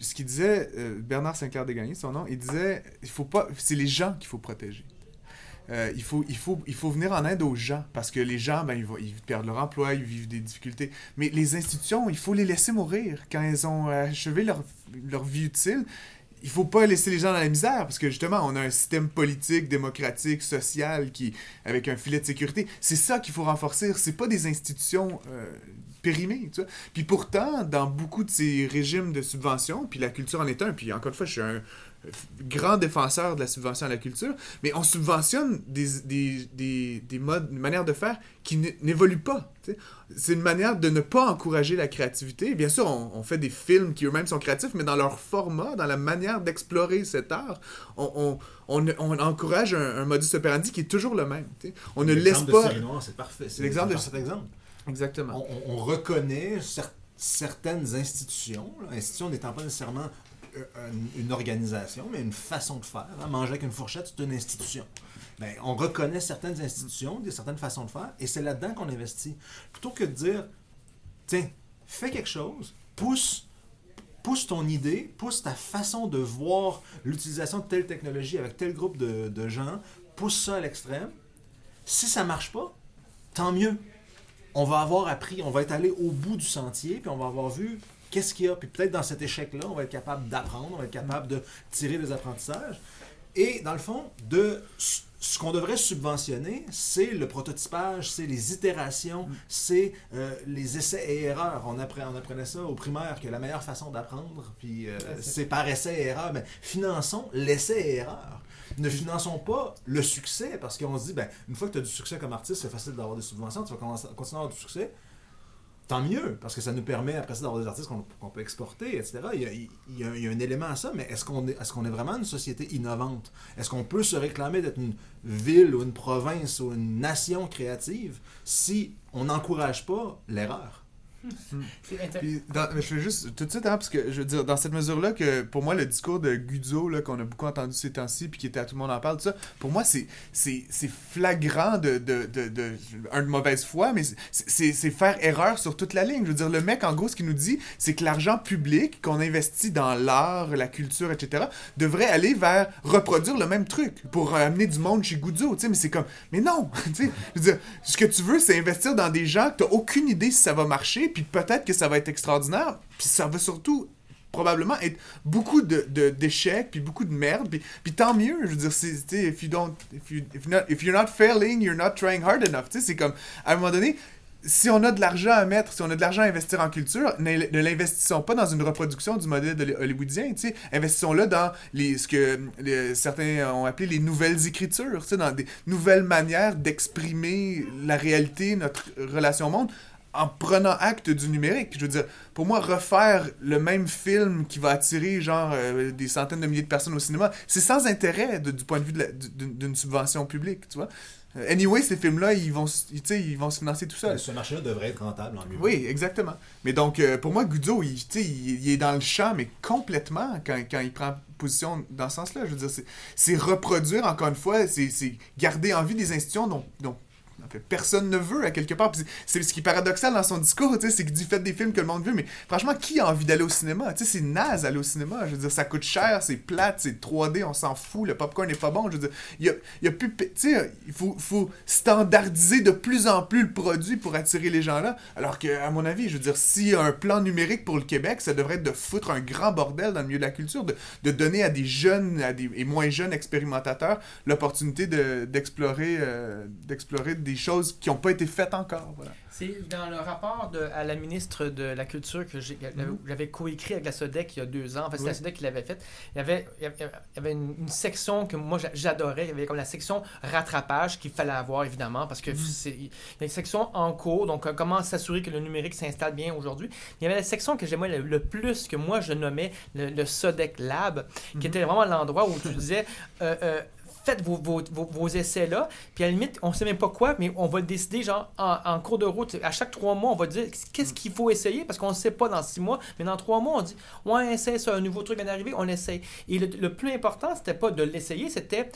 G: Ce qu'il disait, euh, Bernard Sinclair Desgagnés, son nom, il disait, il faut pas, c'est les gens qu'il faut protéger. Euh, il, faut, il, faut, il faut venir en aide aux gens parce que les gens, ben, ils, ils perdent leur emploi, ils vivent des difficultés. Mais les institutions, il faut les laisser mourir quand elles ont achevé leur, leur vie utile. Il faut pas laisser les gens dans la misère parce que justement, on a un système politique, démocratique, social qui, avec un filet de sécurité. C'est ça qu'il faut renforcer. C'est pas des institutions euh, périmées. Tu vois. Puis pourtant, dans beaucoup de ces régimes de subvention, puis la culture en est un, puis encore une fois, je suis un grand défenseur de la subvention à la culture, mais on subventionne des, des, des, des modes, une manière de faire qui n'évoluent pas. C'est une manière de ne pas encourager la créativité. Bien sûr, on, on fait des films qui eux-mêmes sont créatifs, mais dans leur format, dans la manière d'explorer cet art, on, on, on, encourage un, un modus operandi qui est toujours le même. tu sais. On ne laisse pas...
F: C'est parfait.
G: C'est l'exemple de-
F: parfait exemple.
G: Exactement.
F: on, on- on reconnaît cer- certaines institutions, institutions n'étant pas nécessairement euh, une, organisation, mais une façon de faire. hein. Manger avec une fourchette, c'est une institution. Ben, on reconnaît certaines institutions, des certaines façons de faire, et c'est là-dedans qu'on investit. Plutôt que de dire, tiens, fais quelque chose, pousse, pousse ton idée, pousse ta façon de voir l'utilisation de telle technologie avec tel groupe de, de gens, pousse ça à l'extrême. Si ça marche pas, tant mieux on va avoir appris, on va être allé au bout du sentier, puis on va avoir vu qu'est-ce qu'il y a. Puis peut-être dans cet échec-là, on va être capable d'apprendre, on va être capable de tirer des apprentissages. Et dans le fond, de Ce qu'on devrait subventionner, c'est le prototypage, c'est les itérations, c'est euh, les essais et erreurs. On, apprenait, on apprenait ça au primaire, que la meilleure façon d'apprendre, puis euh, c'est par essai et erreur. Mais finançons l'essai et erreur. Ne finançons pas le succès, parce qu'on se dit, ben, une fois que tu as du succès comme artiste, c'est facile d'avoir des subventions, tu vas continuer à avoir du succès. Tant mieux, parce que ça nous permet après ça d'avoir des artistes qu'on peut exporter, etc. Il y, a, un élément à ça, mais est-ce qu'on est, est, qu'on est vraiment une société innovante? Est-ce qu'on peut se réclamer d'être une ville ou une province ou une nation créative si on n'encourage pas l'erreur?
G: Puis, dans- mais je veux juste tout de suite, hein, parce que je veux dire, dans cette mesure-là, que pour moi, le discours de Guzzo, là, qu'on a beaucoup entendu ces temps-ci, puis qui était à tout le monde en parle, tout ça, pour moi, c'est, c'est, c'est flagrant de, de, de, de, un de mauvaise foi, mais c'est, c'est, c'est faire erreur sur toute la ligne. Je veux dire, le mec, en gros, ce qu'il nous dit, c'est que l'argent public qu'on investit dans l'art, la culture, etc., devrait aller vers reproduire le même truc pour amener du monde chez Guzzo, tu sais, mais c'est comme, mais non, tu sais, je veux dire, ce que tu veux, c'est investir dans des gens que t'as aucune idée si ça va marcher, puis peut-être que ça va être extraordinaire, puis ça va surtout probablement être beaucoup de, de- d'échecs puis beaucoup de merde puis, puis tant mieux je veux dire c'est if you don't if, you, if, not, if you're not failing you're not trying hard enough tu sais c'est comme à un moment donné si on a de l'argent à mettre, si on a de l'argent à investir en culture, ne l'investissons pas dans une reproduction du modèle de- hollywoodien, tu sais. Investissons-le dans les, ce que certains ont appelé les nouvelles écritures, dans des nouvelles manières d'exprimer la réalité, notre relation au monde, en prenant acte du numérique. Je veux dire, pour moi, refaire le même film qui va attirer genre euh, des centaines de milliers de personnes au cinéma, c'est sans intérêt de- du point de vue d'une subvention publique, tu vois. Euh, Anyway, ces films-là, ils vont, ils vont se financer tout seuls.
F: Ce marché-là devrait être rentable en lui
G: Oui, exactement. Mais donc, euh, pour moi, Guzzo, il, il, il est dans le champ, mais complètement, quand, quand il prend position dans ce sens-là. Je veux dire, c'est- reproduire, encore une fois, c'est garder en vie des institutions dont, dont personne ne veut, à quelque part. C'est ce qui est paradoxal dans son discours, c'est qu'il dit faites des films que le monde veut, mais franchement, qui a envie d'aller au cinéma? C'est naze d'aller au cinéma. Je veux dire, ça coûte cher, c'est plate, c'est 3D, on s'en fout, le popcorn n'est pas bon. Je veux dire, il y a, y a plus... Il faut, standardiser de plus en plus le produit pour attirer les gens là. Alors que, à mon avis, je veux dire, s'il y a un plan numérique pour le Québec, ça devrait être de foutre un grand bordel dans le milieu de la culture, de, donner à des jeunes et moins jeunes expérimentateurs l'opportunité de- d'explorer euh, d'explorer des choses qui n'ont pas été faites encore. Voilà.
B: C'est dans le rapport de, à la ministre de la Culture que
G: Mhm.
B: j'avais coécrit avec la SODEC il y a deux ans. En fait, c'est
G: Oui.
B: la SODEC qui l'avait fait. Il y avait, il y avait- une, une section que moi j'a- j'adorais. Il y avait comme la section rattrapage qu'il fallait avoir, évidemment, parce que
G: Mhm.
B: c'est- il y a une section en cours, donc euh, comment s'assurer que le numérique s'installe bien aujourd'hui? Il y avait la section que j'aimais le, le plus, que moi je nommais le, le SODEC Lab,
G: Mhm.
B: qui était vraiment l'endroit où tu disais. euh, euh, Faites vos, vos, vos, vos essais là, puis à la limite, on sait même pas quoi, mais on va le décider genre en, en cours de route. À chaque trois mois, on va dire qu'est-ce qu'il faut essayer, parce qu'on ne sait pas dans six mois, mais dans trois mois, on dit Ouais, essaye ça, un nouveau truc vient d'arriver, on essaye. Et le, le plus important, c'était pas de l'essayer, c'était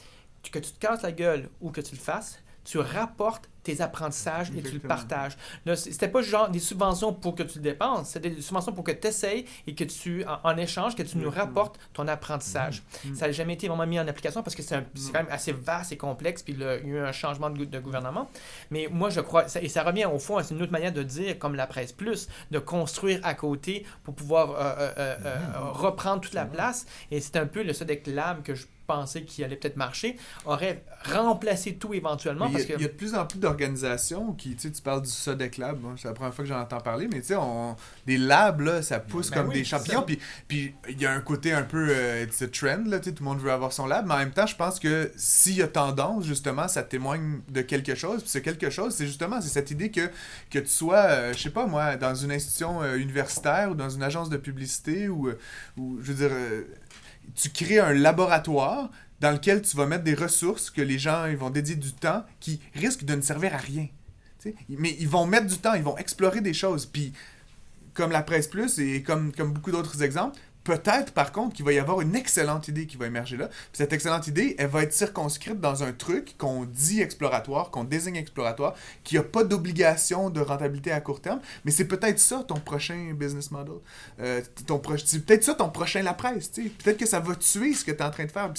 B: que tu te casses la gueule ou que tu le fasses, tu rapportes tes apprentissages et tu le partages. C'était pas genre des subventions pour que tu le dépenses, c'était des subventions pour que tu essayes et que tu, en, en échange, que tu nous rapportes ton apprentissage.
G: Mhm.
B: Ça n'a jamais été vraiment mis en application parce que c'est c'est quand même assez vaste et complexe, puis le- il y a eu un changement de, gou- de gouvernement. Mais moi, je crois, ça- et ça revient au fond, c'est une autre manière de dire, comme la presse plus, de construire à côté pour pouvoir euh, euh, euh, reprendre toute la place. Et c'est un peu le Sodec Lab que je pensais qui allait peut-être marcher, aurait remplacé tout éventuellement.
G: Il, y a,
B: parce que...
G: il y a de plus en plus d'organisations qui, tu sais, tu parles du Sodec Lab, moi, c'est la première fois que j'en entends parler, mais tu sais, on- des labs, là, ça pousse
B: Ben
G: comme
B: oui,
G: des champignons,
B: ça.
G: puis puis il y a un côté un peu, euh, trend, là, tu sais, tout le monde veut avoir son lab, mais en même temps, je pense que s'il y a tendance, justement, ça témoigne de quelque chose, puis c'est quelque chose, c'est justement, c'est cette idée que, que tu sois, euh, je sais pas moi, dans une institution euh, universitaire ou dans une agence de publicité, ou, euh, ou je veux dire, euh, tu crées un laboratoire dans lequel tu vas mettre des ressources que les gens ils vont dédier du temps qui risquent de ne servir à rien. Mais ils vont mettre du temps, ils vont explorer des choses. Puis, comme la presse plus et comme, comme beaucoup d'autres exemples, peut-être par contre qu'il va y avoir une excellente idée qui va émerger là. Cette excellente idée, elle va être circonscrite dans un truc qu'on dit exploratoire, qu'on désigne exploratoire, qui n'a pas d'obligation de rentabilité à court terme, mais c'est peut-être ça ton prochain business model. Euh, c'est peut-être ça ton prochain la presse. Peut-être que ça va tuer ce que tu es en train de faire.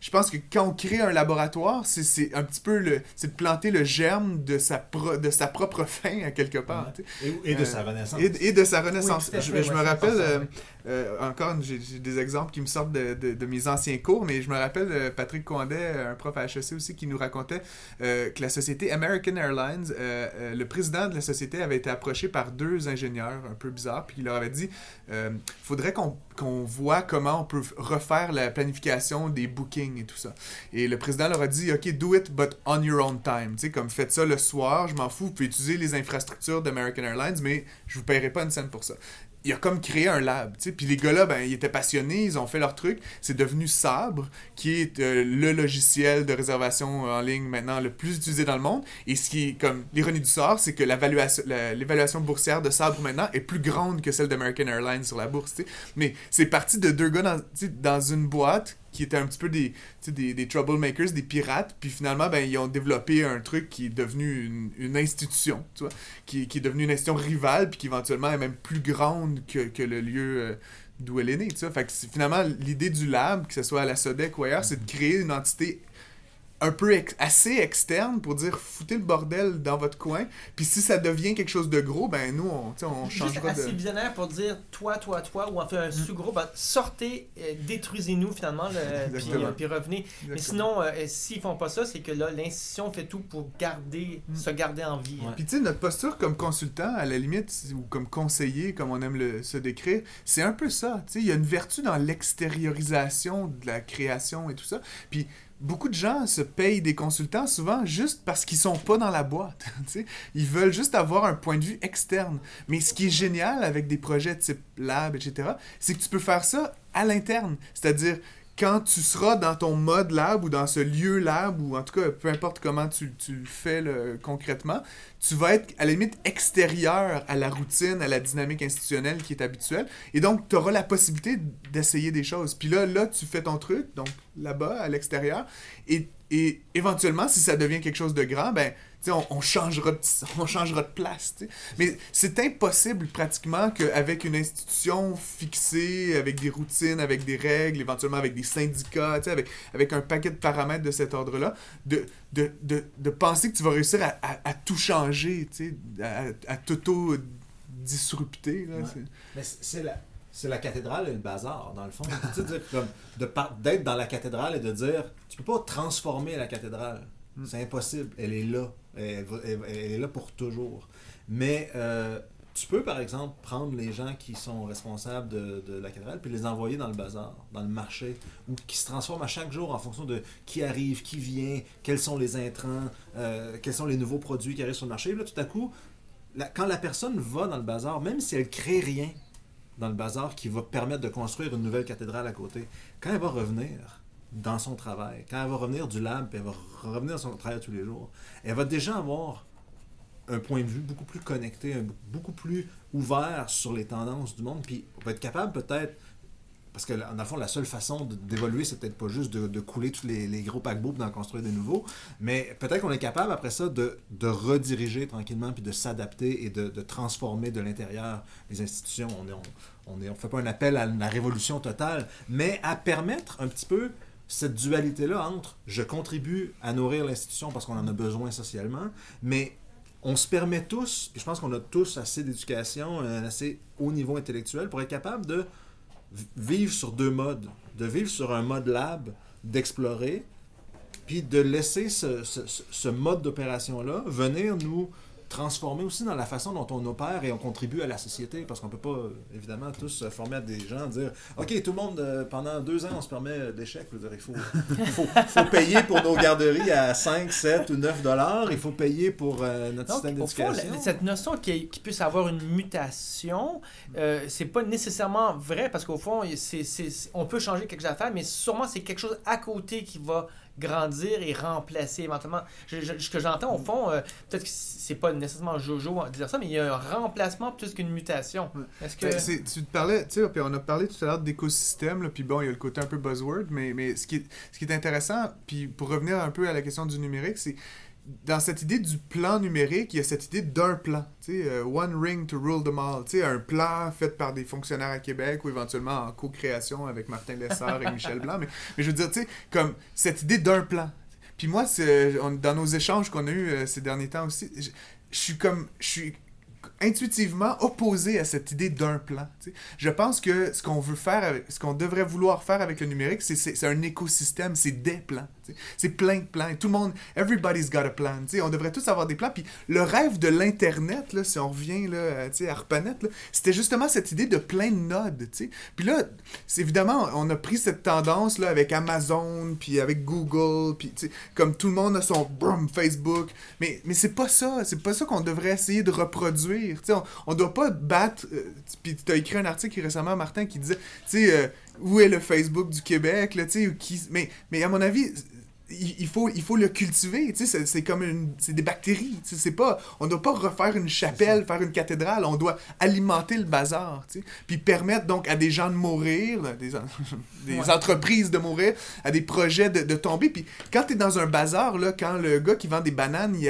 G: Je pense que quand on crée un laboratoire, c'est- un petit peu le, c'est de planter le germe de sa, pro- de sa propre fin à quelque part. sais.
F: Et, et de
G: Euh,
F: sa renaissance.
G: Et, et de sa renaissance.
J: Oui,
G: je
J: fait,
G: je
J: ouais,
G: me rappelle, euh, euh, encore, j'ai des exemples qui me sortent de, de- de mes anciens cours, mais je me rappelle euh, Patrick Condet, un prof à HEC aussi, qui nous racontait euh, que la société American Airlines, euh, euh, le président de la société avait été approché par deux ingénieurs un peu bizarres, puis il leur avait dit euh, faudrait qu'on qu'on voit comment on peut refaire la planification des bookings et tout ça. Et le président leur a dit OK, do it, but on your own time. Tu sais, comme faites ça le soir, je m'en fous, vous pouvez utiliser les infrastructures d'American Airlines, mais je vous paierai pas une scène pour ça il a comme créé un lab, tu. Puis les gars-là, ben, ils étaient passionnés, ils ont fait leur truc. C'est devenu Sabre, qui est euh, le logiciel de réservation en ligne maintenant le plus utilisé dans le monde. Et ce qui est comme l'ironie du sort, c'est que l'évaluation boursière de Sabre maintenant est plus grande que celle d'American Airlines sur la bourse, tu. Mais c'est parti de deux gars dans, dans une boîte qui étaient un petit peu des, des, des troublemakers, des pirates, puis finalement, ben, ils ont développé un truc qui est devenu une, une institution, tu vois, qui, qui est devenu une institution rivale, puis qui éventuellement est même plus grande que, que le lieu euh, d'où elle est née, tu vois. Fait finalement, l'idée du lab, que ce soit à la SODEC ou ailleurs, c'est de créer une entité un peu ex- assez externe pour dire foutez le bordel dans votre coin puis si ça devient quelque chose de gros ben nous on, tu sais, on
J: Juste
G: changera
J: assez
G: de
J: visionnaire pour dire toi, toi, toi, ou en fait un sous-groupe, ben, sortez, euh, détruisez-nous finalement, le- puis,
G: Exactement.
J: euh, puis revenez. Mais sinon, euh, s'ils font pas ça, c'est que là, l'institution fait tout pour garder, se garder en vie.
F: Ouais.
G: Puis tu sais, notre posture comme consultant, à la limite, ou comme conseiller, comme on aime le, se décrire, c'est un peu ça. Tu sais, il y a une vertu dans l'extériorisation de la création et tout ça. Puis beaucoup de gens se payent des consultants souvent juste parce qu'ils sont pas dans la boîte. Ils veulent juste avoir un point de vue externe. Mais ce qui est génial avec des projets type lab, etc., c'est que tu peux faire ça à l'interne. C'est-à-dire, quand tu seras dans ton mode lab ou dans ce lieu lab, ou en tout cas, peu importe comment tu, fais concrètement, tu vas être à la limite extérieur à la routine, à la dynamique institutionnelle qui est habituelle. Et donc, tu auras la possibilité d'essayer des choses. Puis là, là, tu fais ton truc, donc là-bas, à l'extérieur. Et, et éventuellement, si ça devient quelque chose de grand, ben, on, on changera de, on changera de place. tu sais. Mais c'est impossible pratiquement qu'avec une institution fixée, avec des routines, avec des règles, éventuellement avec des syndicats, avec, avec un paquet de paramètres de cet ordre-là, de, de, de, de penser que tu vas réussir à, à, à tout changer, à, à t'auto-disrupter.
F: Ouais.
G: c'est-
F: Mais c- c'est la, c'est la cathédrale et le bazar, dans le fond. Tu sais, comme, d'être dans la cathédrale et de dire, tu peux pas transformer la cathédrale.
G: Mm.
F: C'est impossible. Elle est là. Elle, est là pour toujours. Mais euh, tu peux, par exemple, prendre les gens qui sont responsables de, la cathédrale puis les envoyer dans le bazar, dans le marché, ou qui se transforment à chaque jour en fonction de qui arrive, qui vient, quels sont les intrants, euh, quels sont les nouveaux produits qui arrivent sur le marché. Puis là, tout à coup, quand la personne va dans le bazar, même si elle crée rien dans le bazar qui va permettre de construire une nouvelle cathédrale à côté, quand elle va revenir dans son travail, quand elle va revenir du lab, puis elle va revenir dans son travail tous les jours, elle va déjà avoir un point de vue beaucoup plus connecté, beaucoup plus ouvert sur les tendances du monde, puis on va être capable peut-être parce que, le fond, la seule façon d'évoluer, c'est peut-être pas juste de, couler tous les, gros paquebots pour d'en construire des nouveaux, mais peut-être qu'on est capable, après ça, de, de rediriger tranquillement, puis de s'adapter et de, transformer de l'intérieur les institutions. On ne on, on on fait pas un appel à la révolution totale, mais à permettre un petit peu cette dualité-là entre je contribue à nourrir l'institution parce qu'on en a besoin socialement, mais on se permet tous, puis je pense qu'on a tous assez d'éducation, un assez haut niveau intellectuel pour être capable de vivre sur deux modes. De vivre sur un mode lab, d'explorer, puis de laisser ce- ce mode d'opération-là venir nous transformer aussi dans la façon dont on opère et on contribue à la société, parce qu'on peut pas, évidemment, tous se former à des gens, dire « Ok, tout le monde, euh, pendant deux ans, on se permet dire, il faut, faut, faut payer pour nos garderies à 5, 7 ou 9 dollars. Il faut payer pour euh, notre
J: Donc,
F: système d'éducation.
J: cette notion qu'il qu'il puisse avoir une mutation, euh, c'est pas nécessairement vrai parce qu'au fond, on peut changer quelques affaires, mais sûrement c'est quelque chose à côté qui va grandir et remplacer éventuellement. Je- je- ce que j'entends au fond, euh, peut-être que c'est pas nécessairement Jojo dire ça, mais il y a un remplacement plus qu'une mutation. Est-ce que
G: Ben, c'est- tu te parlais, tu sais, puis on a parlé tout à l'heure d'écosystème, puis bon, il y a le côté un peu buzzword, mais, mais ce, qui est, ce qui est intéressant, puis pour revenir un peu à la question du numérique, c'est dans cette idée du plan numérique, il y a cette idée d'un plan. Tu euh, one ring to rule them all. Un plan fait par des fonctionnaires à Québec ou éventuellement en co-création avec Martin Lessard et Michel Blanc. Mais, je veux dire, comme cette idée d'un plan. Puis moi, on- dans nos échanges qu'on a eus euh, ces derniers temps aussi, je, suis comme. Je intuitivement opposé à cette idée d'un plan. Je pense que ce qu'on veut faire, ce qu'on devrait vouloir faire avec le numérique, c'est un écosystème, c'est des plans. C'est plein de plans. Tout le monde, everybody's got a plan. tu sais. On devrait tous avoir des plans. Puis le rêve de l'Internet, si on revient là, sais, à ARPANET, c'était justement cette idée de plein de nodes. tu sais. Puis là, évidemment, on a pris cette tendance là, avec Amazon, puis avec Google, puis comme tout le monde a son brum, Facebook. Mais, mais c'est pas ça. C'est pas ça qu'on devrait essayer de reproduire. Tu sais, on, on doit pas battre. euh, puis tu as écrit un article récemment, Martin, qui disait, tu euh, où est le Facebook du Québec, là, tu sais, qui... Mais, mais à mon avis, il, faut, il faut le cultiver, tu sais, c'est- comme une... C'est des bactéries, tu sais, c'est pas... On doit pas refaire une chapelle, faire une cathédrale, on doit alimenter le bazar, tu sais, puis permettre donc à des gens de mourir, des, en- des
J: Ouais.
G: entreprises de mourir, à des projets de, de tomber, puis quand t'es dans un bazar, là, quand le gars qui vend des bananes, il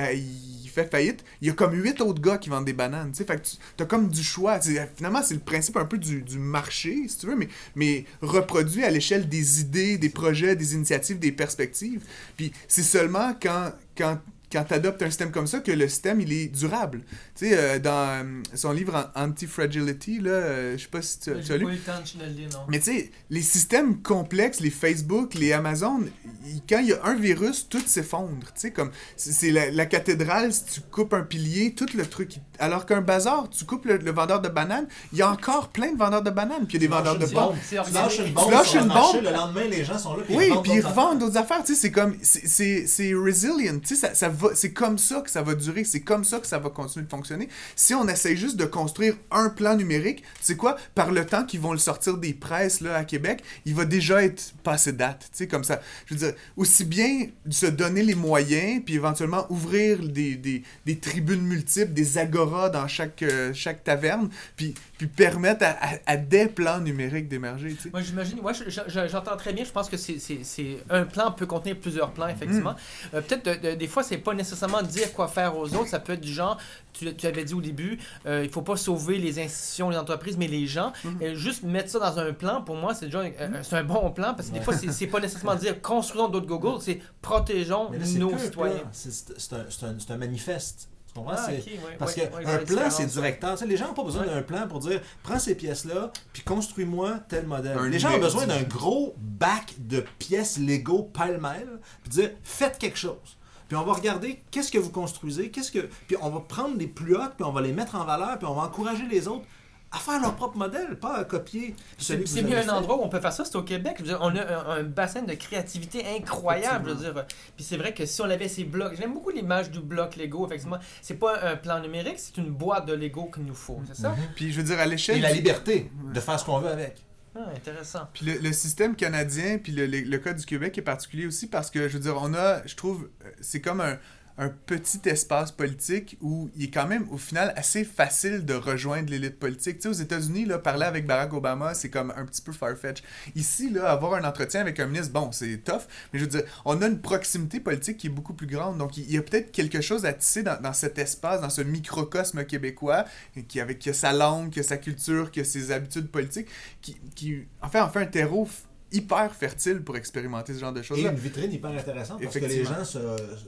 G: fait faillite, il y a comme huit autres gars qui vendent des bananes, tu sais, fait que tu as comme du choix, finalement, c'est le principe un peu du, du marché, si tu veux, mais, mais reproduit à l'échelle des idées, des projets, des initiatives, des perspectives, puis c'est seulement quand, quand, quand tu adoptes un système comme ça que le système, il est durable. Tu sais, euh, dans euh, son livre An- Anti-Fragility, là, euh, je sais pas si tu, tu as lu,
J: pas eu le temps de le lire, non.
G: mais tu sais, les systèmes complexes, les Facebook, les Amazon, y- quand il y a un virus, tout s'effondre. Tu sais, comme c'est la, la cathédrale, si tu coupes un pilier, tout le truc. Alors qu'un bazar, tu coupes le, le vendeur de bananes, il y a encore plein de vendeurs de bananes, puis il y a des vendeurs de bombes.
F: Tu lâches une bombe,
G: Tu lâches une
F: marché,
G: bombe.
F: le lendemain, les gens sont là. Puis
G: Oui,
F: ils
G: puis revendent d'autres affaires, tu sais, c'est comme, c'est- c'est c'est resilient, tu sais, ça, ça va, c'est comme ça que ça va durer, c'est comme ça que ça va continuer de fonctionner. Si on essaye juste de construire un plan numérique, tu sais quoi, par le temps qu'ils vont le sortir des presses, là, à Québec, il va déjà être passé date, tu sais, comme ça. Je veux dire, aussi bien se donner les moyens, puis éventuellement ouvrir des, des, des tribunes multiples, des agoras dans chaque, euh, chaque taverne, puis, puis permettre à, à, à des plans numériques d'émerger, tu sais.
J: Moi, j'imagine, je- j'entends très bien. Je pense que c'est, un plan peut contenir plusieurs plans, effectivement. Euh, peut-être, de- de- des fois, c'est pas nécessairement dire quoi faire aux autres. Ça peut être du genre, tu, tu avais dit au début, euh, il faut pas sauver les institutions, les entreprises, mais les gens. Euh, juste mettre ça dans un plan, pour moi, c'est déjà, un- un- c'est un bon plan parce que des fois, c'est, c'est pas nécessairement dire construisons d'autres Google, c'est protégeons
F: Mais là, c'est
J: nos citoyens.
F: c'est c'est un, c'est un- c'est un manifeste. Tu comprends?
J: Ah,
F: C'est-
J: ok, ouais,
F: Parce
J: ouais,
F: qu'un
J: ouais,
F: plan, c'est directeur. Tu sais, les gens n'ont pas besoin
J: Ouais.
F: d'un plan pour dire prends ces pièces-là, puis construis-moi tel modèle.
G: Un
F: les gens ont besoin d'un gros bac de pièces Lego pêle-mêle, puis dire faites quelque chose. Puis on va regarder qu'est-ce que vous construisez, qu'est-ce que. Puis on va prendre les plus hautes, puis on va les mettre en valeur, puis on va encourager les autres à faire leur propre modèle, pas à copier celui
J: C'est
F: avez
J: un
F: fait.
J: endroit où on peut faire ça, c'est au Québec. Je veux dire, on a un, un bassin de créativité incroyable. Je veux dire. Puis c'est vrai que si on avait ces blocs, j'aime beaucoup l'image du bloc Lego, effectivement. C'est pas un plan numérique, c'est une boîte de Lego qu'il nous faut, c'est ça?
G: Puis je veux dire, à l'échelle...
F: Et la liberté de faire ce qu'on veut avec.
J: Ah, intéressant.
G: Puis le, le système canadien, puis le, le, le cas du Québec est particulier aussi parce que, je veux dire, on a, je trouve, euh, c'est comme un, un petit espace politique où il est quand même, au final, assez facile de rejoindre l'élite politique. Tu sais, aux États-Unis, là, parler avec Barack Obama, c'est comme un petit peu farfetch. Ici, là, avoir un entretien avec un ministre, bon, c'est tough, mais je veux dire, on a une proximité politique qui est beaucoup plus grande. Donc, il y a peut-être quelque chose à tisser dans, dans cet espace, dans ce microcosme québécois, qui, avec, qui a sa langue, qui a sa culture, qui a ses habitudes politiques, qui, qui en fait, en fait un terreau hyper fertile pour expérimenter ce genre de
F: Et
G: choses-là.
F: une vitrine hyper intéressante parce que les gens se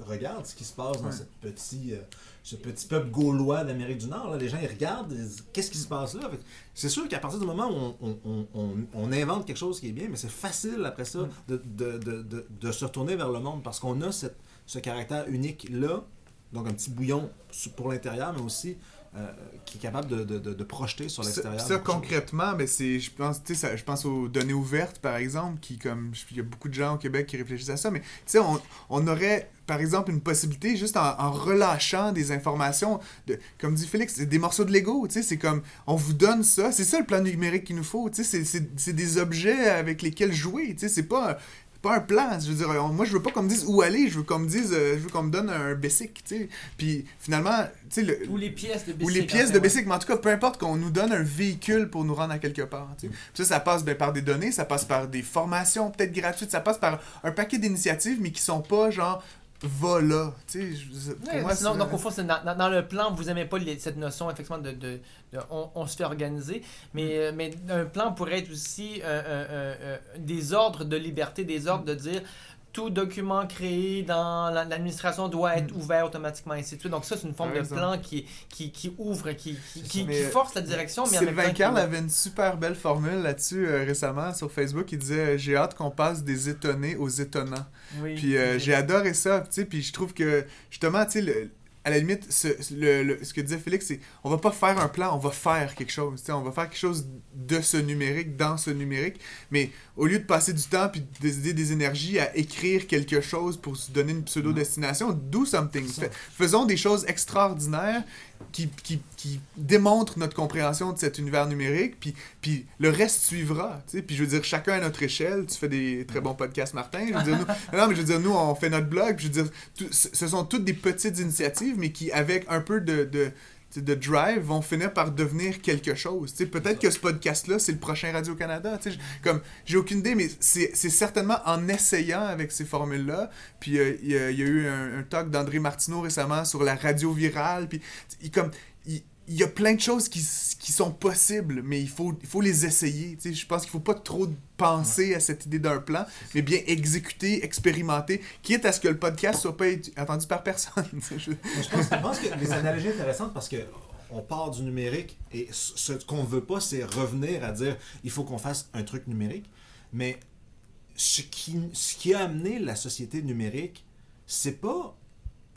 F: regardent ce qui se passe dans
G: Ouais.
F: cette petit, euh, ce petit peuple gaulois d'Amérique du Nord. là. Les gens ils regardent, qu'est-ce qui se passe là? C'est sûr qu'à partir du moment où on, on- on- on- invente quelque chose qui est bien, mais c'est facile après ça de, de- de- de- se retourner vers le monde parce qu'on a cette- ce caractère unique là, donc un petit bouillon pour l'intérieur, mais aussi euh, qui est capable de, de- de- de projeter sur
G: Ça,
F: l'extérieur.
G: ça,
F: choses.
G: concrètement, mais c'est, je pense, ça- je pense aux données ouvertes, par exemple, qui, comme, il y a beaucoup de gens au Québec qui réfléchissent à ça, mais tu sais, on, on aurait, par exemple, une possibilité juste en, en relâchant des informations, de, comme dit Félix, c'est des morceaux de Lego, tu sais, c'est comme, on vous donne ça, c'est ça le plan numérique qu'il nous faut, tu sais, c'est- c'est, c'est des objets avec lesquels jouer, tu sais, c'est pas... pas un plan, je veux dire, on- moi je veux pas qu'on me dise où aller, je veux qu'on me dise, euh, je veux qu'on me donne un basic, tu sais. Puis finalement, tu sais, le,
J: Ou les pièces de
G: ou les pièces de bicycle, mais en tout cas, peu importe qu'on nous donne un véhicule pour nous rendre à quelque part. tu sais. Puis ça, ça passe ben, par des données, ça passe par des formations peut-être gratuites, ça passe par un paquet d'initiatives, mais qui sont pas genre va là. Tu sais, pour moi,
J: sinon, donc au fond, c'est dans, dans- dans le plan, vous aimez pas les- cette notion effectivement de, de, de- on, on se fait organiser, mais, euh, mais un plan pourrait être aussi euh, euh, des ordres de liberté, des ordres de dire tout document créé dans la- l'administration doit être ouvert automatiquement, ainsi de suite. Donc ça, c'est une forme
G: Par
J: de plan qui, qui, qui ouvre, qui, qui, force la direction, mais
G: Sylvain. Carl avait une super belle formule là-dessus euh, récemment sur Facebook. Il disait J'ai hâte qu'on passe des étonnés aux étonnants.
J: Oui,
G: Puis euh, j'ai adoré ça, tu sais, puis je trouve que justement, tu sais, à la limite, ce, le, le- ce que disait Félix, c'est on va pas faire un plan, on va faire quelque chose, on va faire quelque chose de ce numérique, dans ce numérique, mais au lieu de passer du temps puis de décider des énergies à écrire quelque chose pour se donner une pseudo-destination, do something. Faisons des choses extraordinaires qui, qui, qui démontrent notre compréhension de cet univers numérique, puis, puis le reste suivra. Puis je veux dire, chacun à notre échelle, tu fais des très bons podcasts, Martin. Je veux dire, nous, non, mais je veux dire, nous, on fait notre blog, je veux dire, ce sont toutes des petites initiatives, mais qui, avec un peu de. De drive vont finir par devenir quelque chose. Peut-être que ce podcast-là, c'est le prochain Radio-Canada. Comme, j'ai aucune idée, mais c'est certainement en essayant avec ces formules-là. Puis euh, il y, a il y a eu un, un talk d'André Martineau récemment sur la radio virale. Puis il, comme, il, y a plein de choses qui, qui sont possibles, mais il faut, il faut les essayer. tu sais. Je pense qu'il faut pas trop penser à cette idée d'un plan, mais bien exécuter, expérimenter, quitte à ce que le podcast soit pas entendu par personne. Je-
F: pense, je pense que les analogies intéressantes parce que on part du numérique et ce qu'on veut pas, c'est revenir à dire il faut qu'on fasse un truc numérique. Mais ce qui, ce qui a amené la société numérique, c'est pas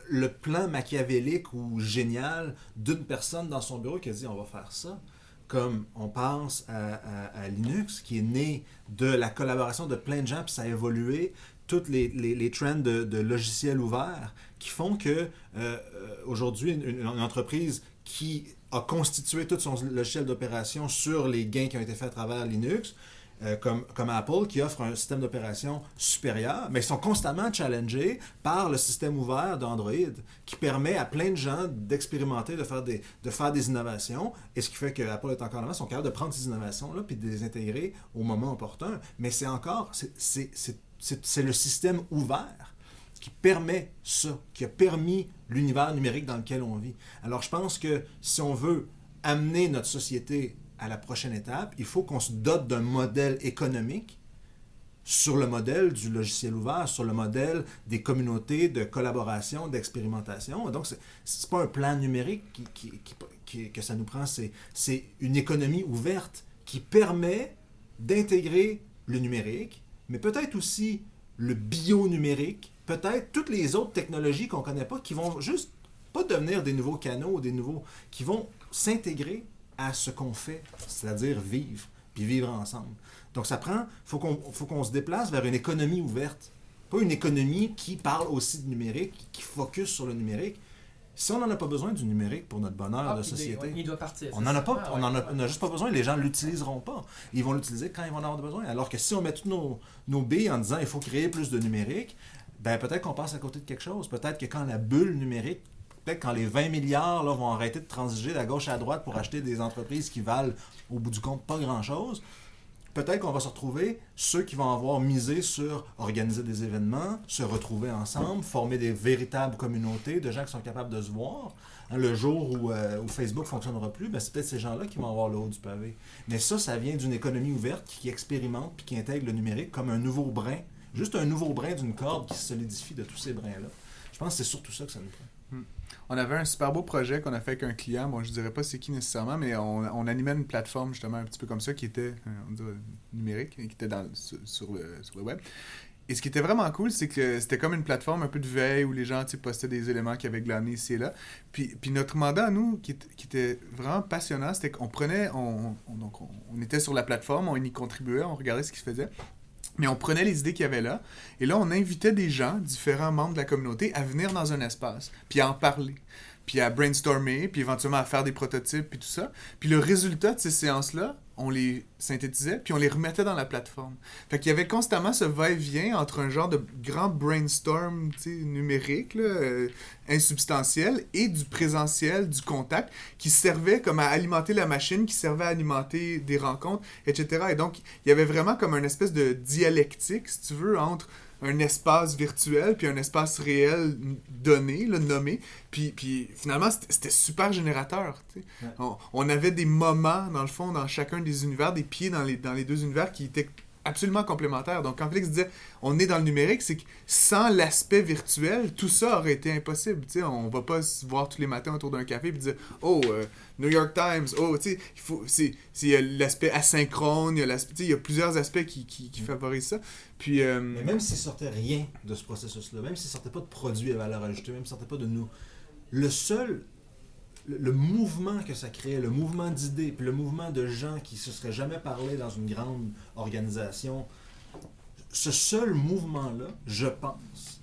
F: le plan machiavélique ou génial d'une personne dans son bureau qui a dit on va faire ça. Comme on pense à, à- Linux, qui est né de la collaboration de plein de gens, puis ça a évolué, toutes les, les, les trends de, de logiciels ouverts qui font que euh, aujourd'hui, une, une entreprise qui a constitué tout son logiciel d'opération sur les gains qui ont été faits à travers Linux, euh, comme, Apple, qui offre un système d'opération supérieur, mais ils sont constamment challengés par le système ouvert d'Android, qui permet à plein de gens d'expérimenter, de faire des, de faire des innovations, et ce qui fait que Apple est encore en avant, ils sont capables de prendre ces innovations-là puis de les intégrer au moment opportun. Mais c'est encore, c'est le système ouvert qui permet ça, qui a permis l'univers numérique dans lequel on vit. Alors je pense que si on veut amener notre société à la prochaine étape, il faut qu'on se dote d'un modèle économique sur le modèle du logiciel ouvert, sur le modèle des communautés de collaboration, d'expérimentation. Donc, c'est- c'est pas un plan numérique que ça nous prend, c'est une économie ouverte qui permet d'intégrer le numérique, mais peut-être aussi le bio-numérique, peut-être toutes les autres technologies qu'on connaît pas, qui vont juste pas devenir des nouveaux canaux, des nouveaux, qui vont s'intégrer à ce qu'on fait, c'est-à-dire vivre, puis vivre ensemble. Donc ça prend, faut qu'on faut qu'on se déplace vers une économie ouverte, pas une économie qui parle aussi de numérique, qui focus sur le numérique. Si on n'en a pas besoin du numérique pour notre bonheur
J: Ah,
F: de société,
J: Il doit partir.
F: on n'en a pas,
J: Ah,
F: on
J: ouais,
F: juste pas besoin, les gens l'utiliseront pas. Ils vont l'utiliser quand ils vont en avoir besoin. Alors que si on met toutes nos, nos billes en disant il faut créer plus de numérique, ben peut-être qu'on passe à côté de quelque chose. Peut-être que quand la bulle numérique, peut-être quand les 20 milliards là, vont arrêter de transiger de gauche à droite pour acheter des entreprises qui valent au bout du compte pas grand-chose, peut-être qu'on va se retrouver ceux qui vont avoir misé sur organiser des événements, se retrouver ensemble, former des véritables communautés de gens qui sont capables de se voir. Hein, le jour où, euh, où Facebook fonctionnera plus, ben, c'est peut-être ces gens-là qui vont avoir le haut du pavé. Mais ça, ça vient d'une économie ouverte qui expérimente puis qui intègre le numérique comme un nouveau brin, juste un nouveau brin d'une corde qui se solidifie de tous ces brins-là. Je pense que c'est surtout ça que ça nous prend.
G: On avait un super beau projet qu'on a fait avec un client. Bon, je dirais pas c'est qui nécessairement, mais on, on animait une plateforme justement un petit peu comme ça qui était euh, on dirait, numérique, qui était dans, sur, le, sur le web. Et ce qui était vraiment cool, c'est que c'était comme une plateforme un peu de veille où les gens postaient des éléments qui avaient glané ici et là. Puis, puis notre mandat nous, qui, qui était vraiment passionnant, c'était qu'on prenait, on, on- donc on, on était sur la plateforme, on y contribuait, on regardait ce qui se faisait. Mais on prenait les idées qu'il y avait là, et là, on invitait des gens, différents membres de la communauté, à venir dans un espace, puis à en parler, puis à brainstormer, puis éventuellement à faire des prototypes, puis tout ça. Puis le résultat de ces séances-là, on les synthétisait, puis on les remettait dans la plateforme. Fait qu'il y avait constamment ce va-et-vient entre un genre de grand brainstorm numérique, là, euh, insubstantiel, et du présentiel, du contact, qui servait comme à alimenter la machine, qui servait à alimenter des rencontres, etc. Et donc, il y avait vraiment comme une espèce de dialectique, si tu veux, entre un espace virtuel puis un espace réel donné, là, nommé. Puis, puis finalement, c'était super générateur.
F: Ouais.
G: On, on avait des moments, dans le fond, dans chacun des univers, des pieds dans les, dans les deux univers qui étaient absolument complémentaires. Donc, quand Félix disait on est dans le numérique, c'est que sans l'aspect virtuel, tout ça aurait été impossible. Tu sais, on va pas se voir tous les matins autour d'un café et dire oh euh, New York Times, oh tu sais, il faut c'est c'est il y a l'aspect asynchrone, il y y a plusieurs aspects qui, qui, qui favorisent ça. Puis euh,
F: Mais même s'il sortait rien de ce processus-là, même s'il sortait pas de produits à valeur ajoutée, même s'il sortait pas de nous, le seul, le, mouvement que ça créait, le mouvement d'idées, puis le mouvement de gens qui se seraient jamais parlé dans une grande organisation, ce seul mouvement-là, je pense,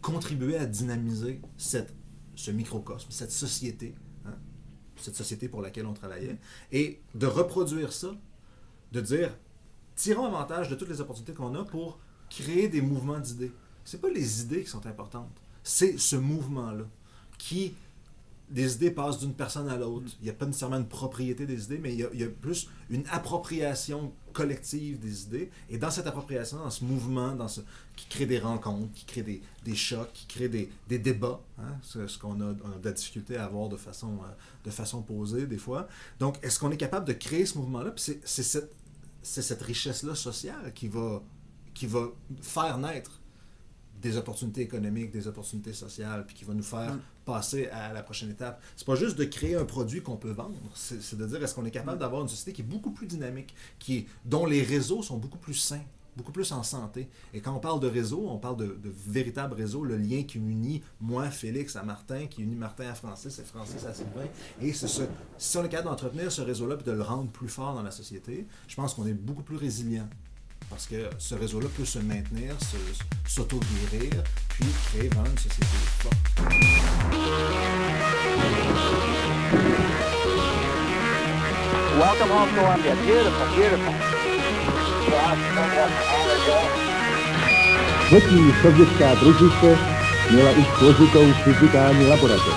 F: contribuait à dynamiser cette, ce microcosme, cette société, hein, cette société pour laquelle on travaillait, et de reproduire ça, de dire tirons avantage de toutes les opportunités qu'on a pour créer des mouvements d'idées. C'est pas les idées qui sont importantes, c'est ce mouvement-là qui des idées passent d'une personne à l'autre. Il n'y a pas nécessairement une propriété des idées, mais il y, a, plus une appropriation collective des idées. Et dans cette appropriation, dans ce mouvement, dans ce, qui crée des rencontres, qui crée des, des chocs, qui crée des, des débats, hein, ce, qu'on a, a de la difficulté à avoir de façon, euh, de façon posée des fois. Donc, est-ce qu'on est capable de créer ce mouvement-là? Puis c'est, c'est cette, c'est cette richesse-là sociale qui va, qui va faire naître des opportunités économiques, des opportunités sociales, puis qui va nous faire passer à la prochaine étape. C'est pas juste de créer un produit qu'on peut vendre, c'est de dire est-ce qu'on est capable d'avoir une société qui est beaucoup plus dynamique, qui est, dont les réseaux sont beaucoup plus sains, beaucoup plus en santé? Et quand on parle de réseau, on parle de, de véritable réseau, le lien qui unit moi, Félix, à Martin, qui unit Martin à Francis et Francis à Sylvain. Et c'est ce, si on est capable d'entretenir ce réseau-là et de le rendre plus fort dans la société, je pense qu'on est beaucoup plus résilient. Parce que ce réseau-là peut se maintenir, s'auto-guérir, puis créer vraiment une société forte.
D: Welcome home, Columbia. Beautiful, beautiful.
K: Třetí sovětská družice měla už složitou fyzikální laboratoř.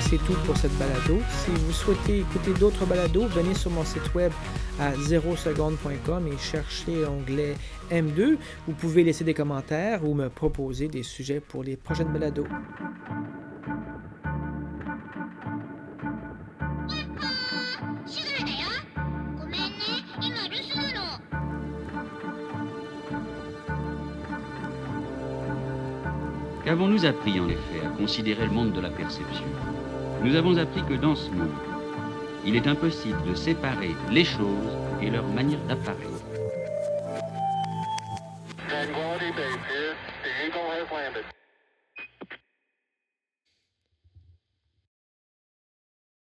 B: C'est tout pour cette balado. Si vous souhaitez écouter d'autres balados, venez sur mon site web à 0seconde.com et cherchez l'onglet M2. Vous pouvez laisser des commentaires ou me proposer des sujets pour les prochaines balados.
L: Qu'avons-nous appris en effet à considérer le monde de la perception? Nous avons appris que dans ce monde, il est impossible de séparer les choses et leur manière d'apparaître.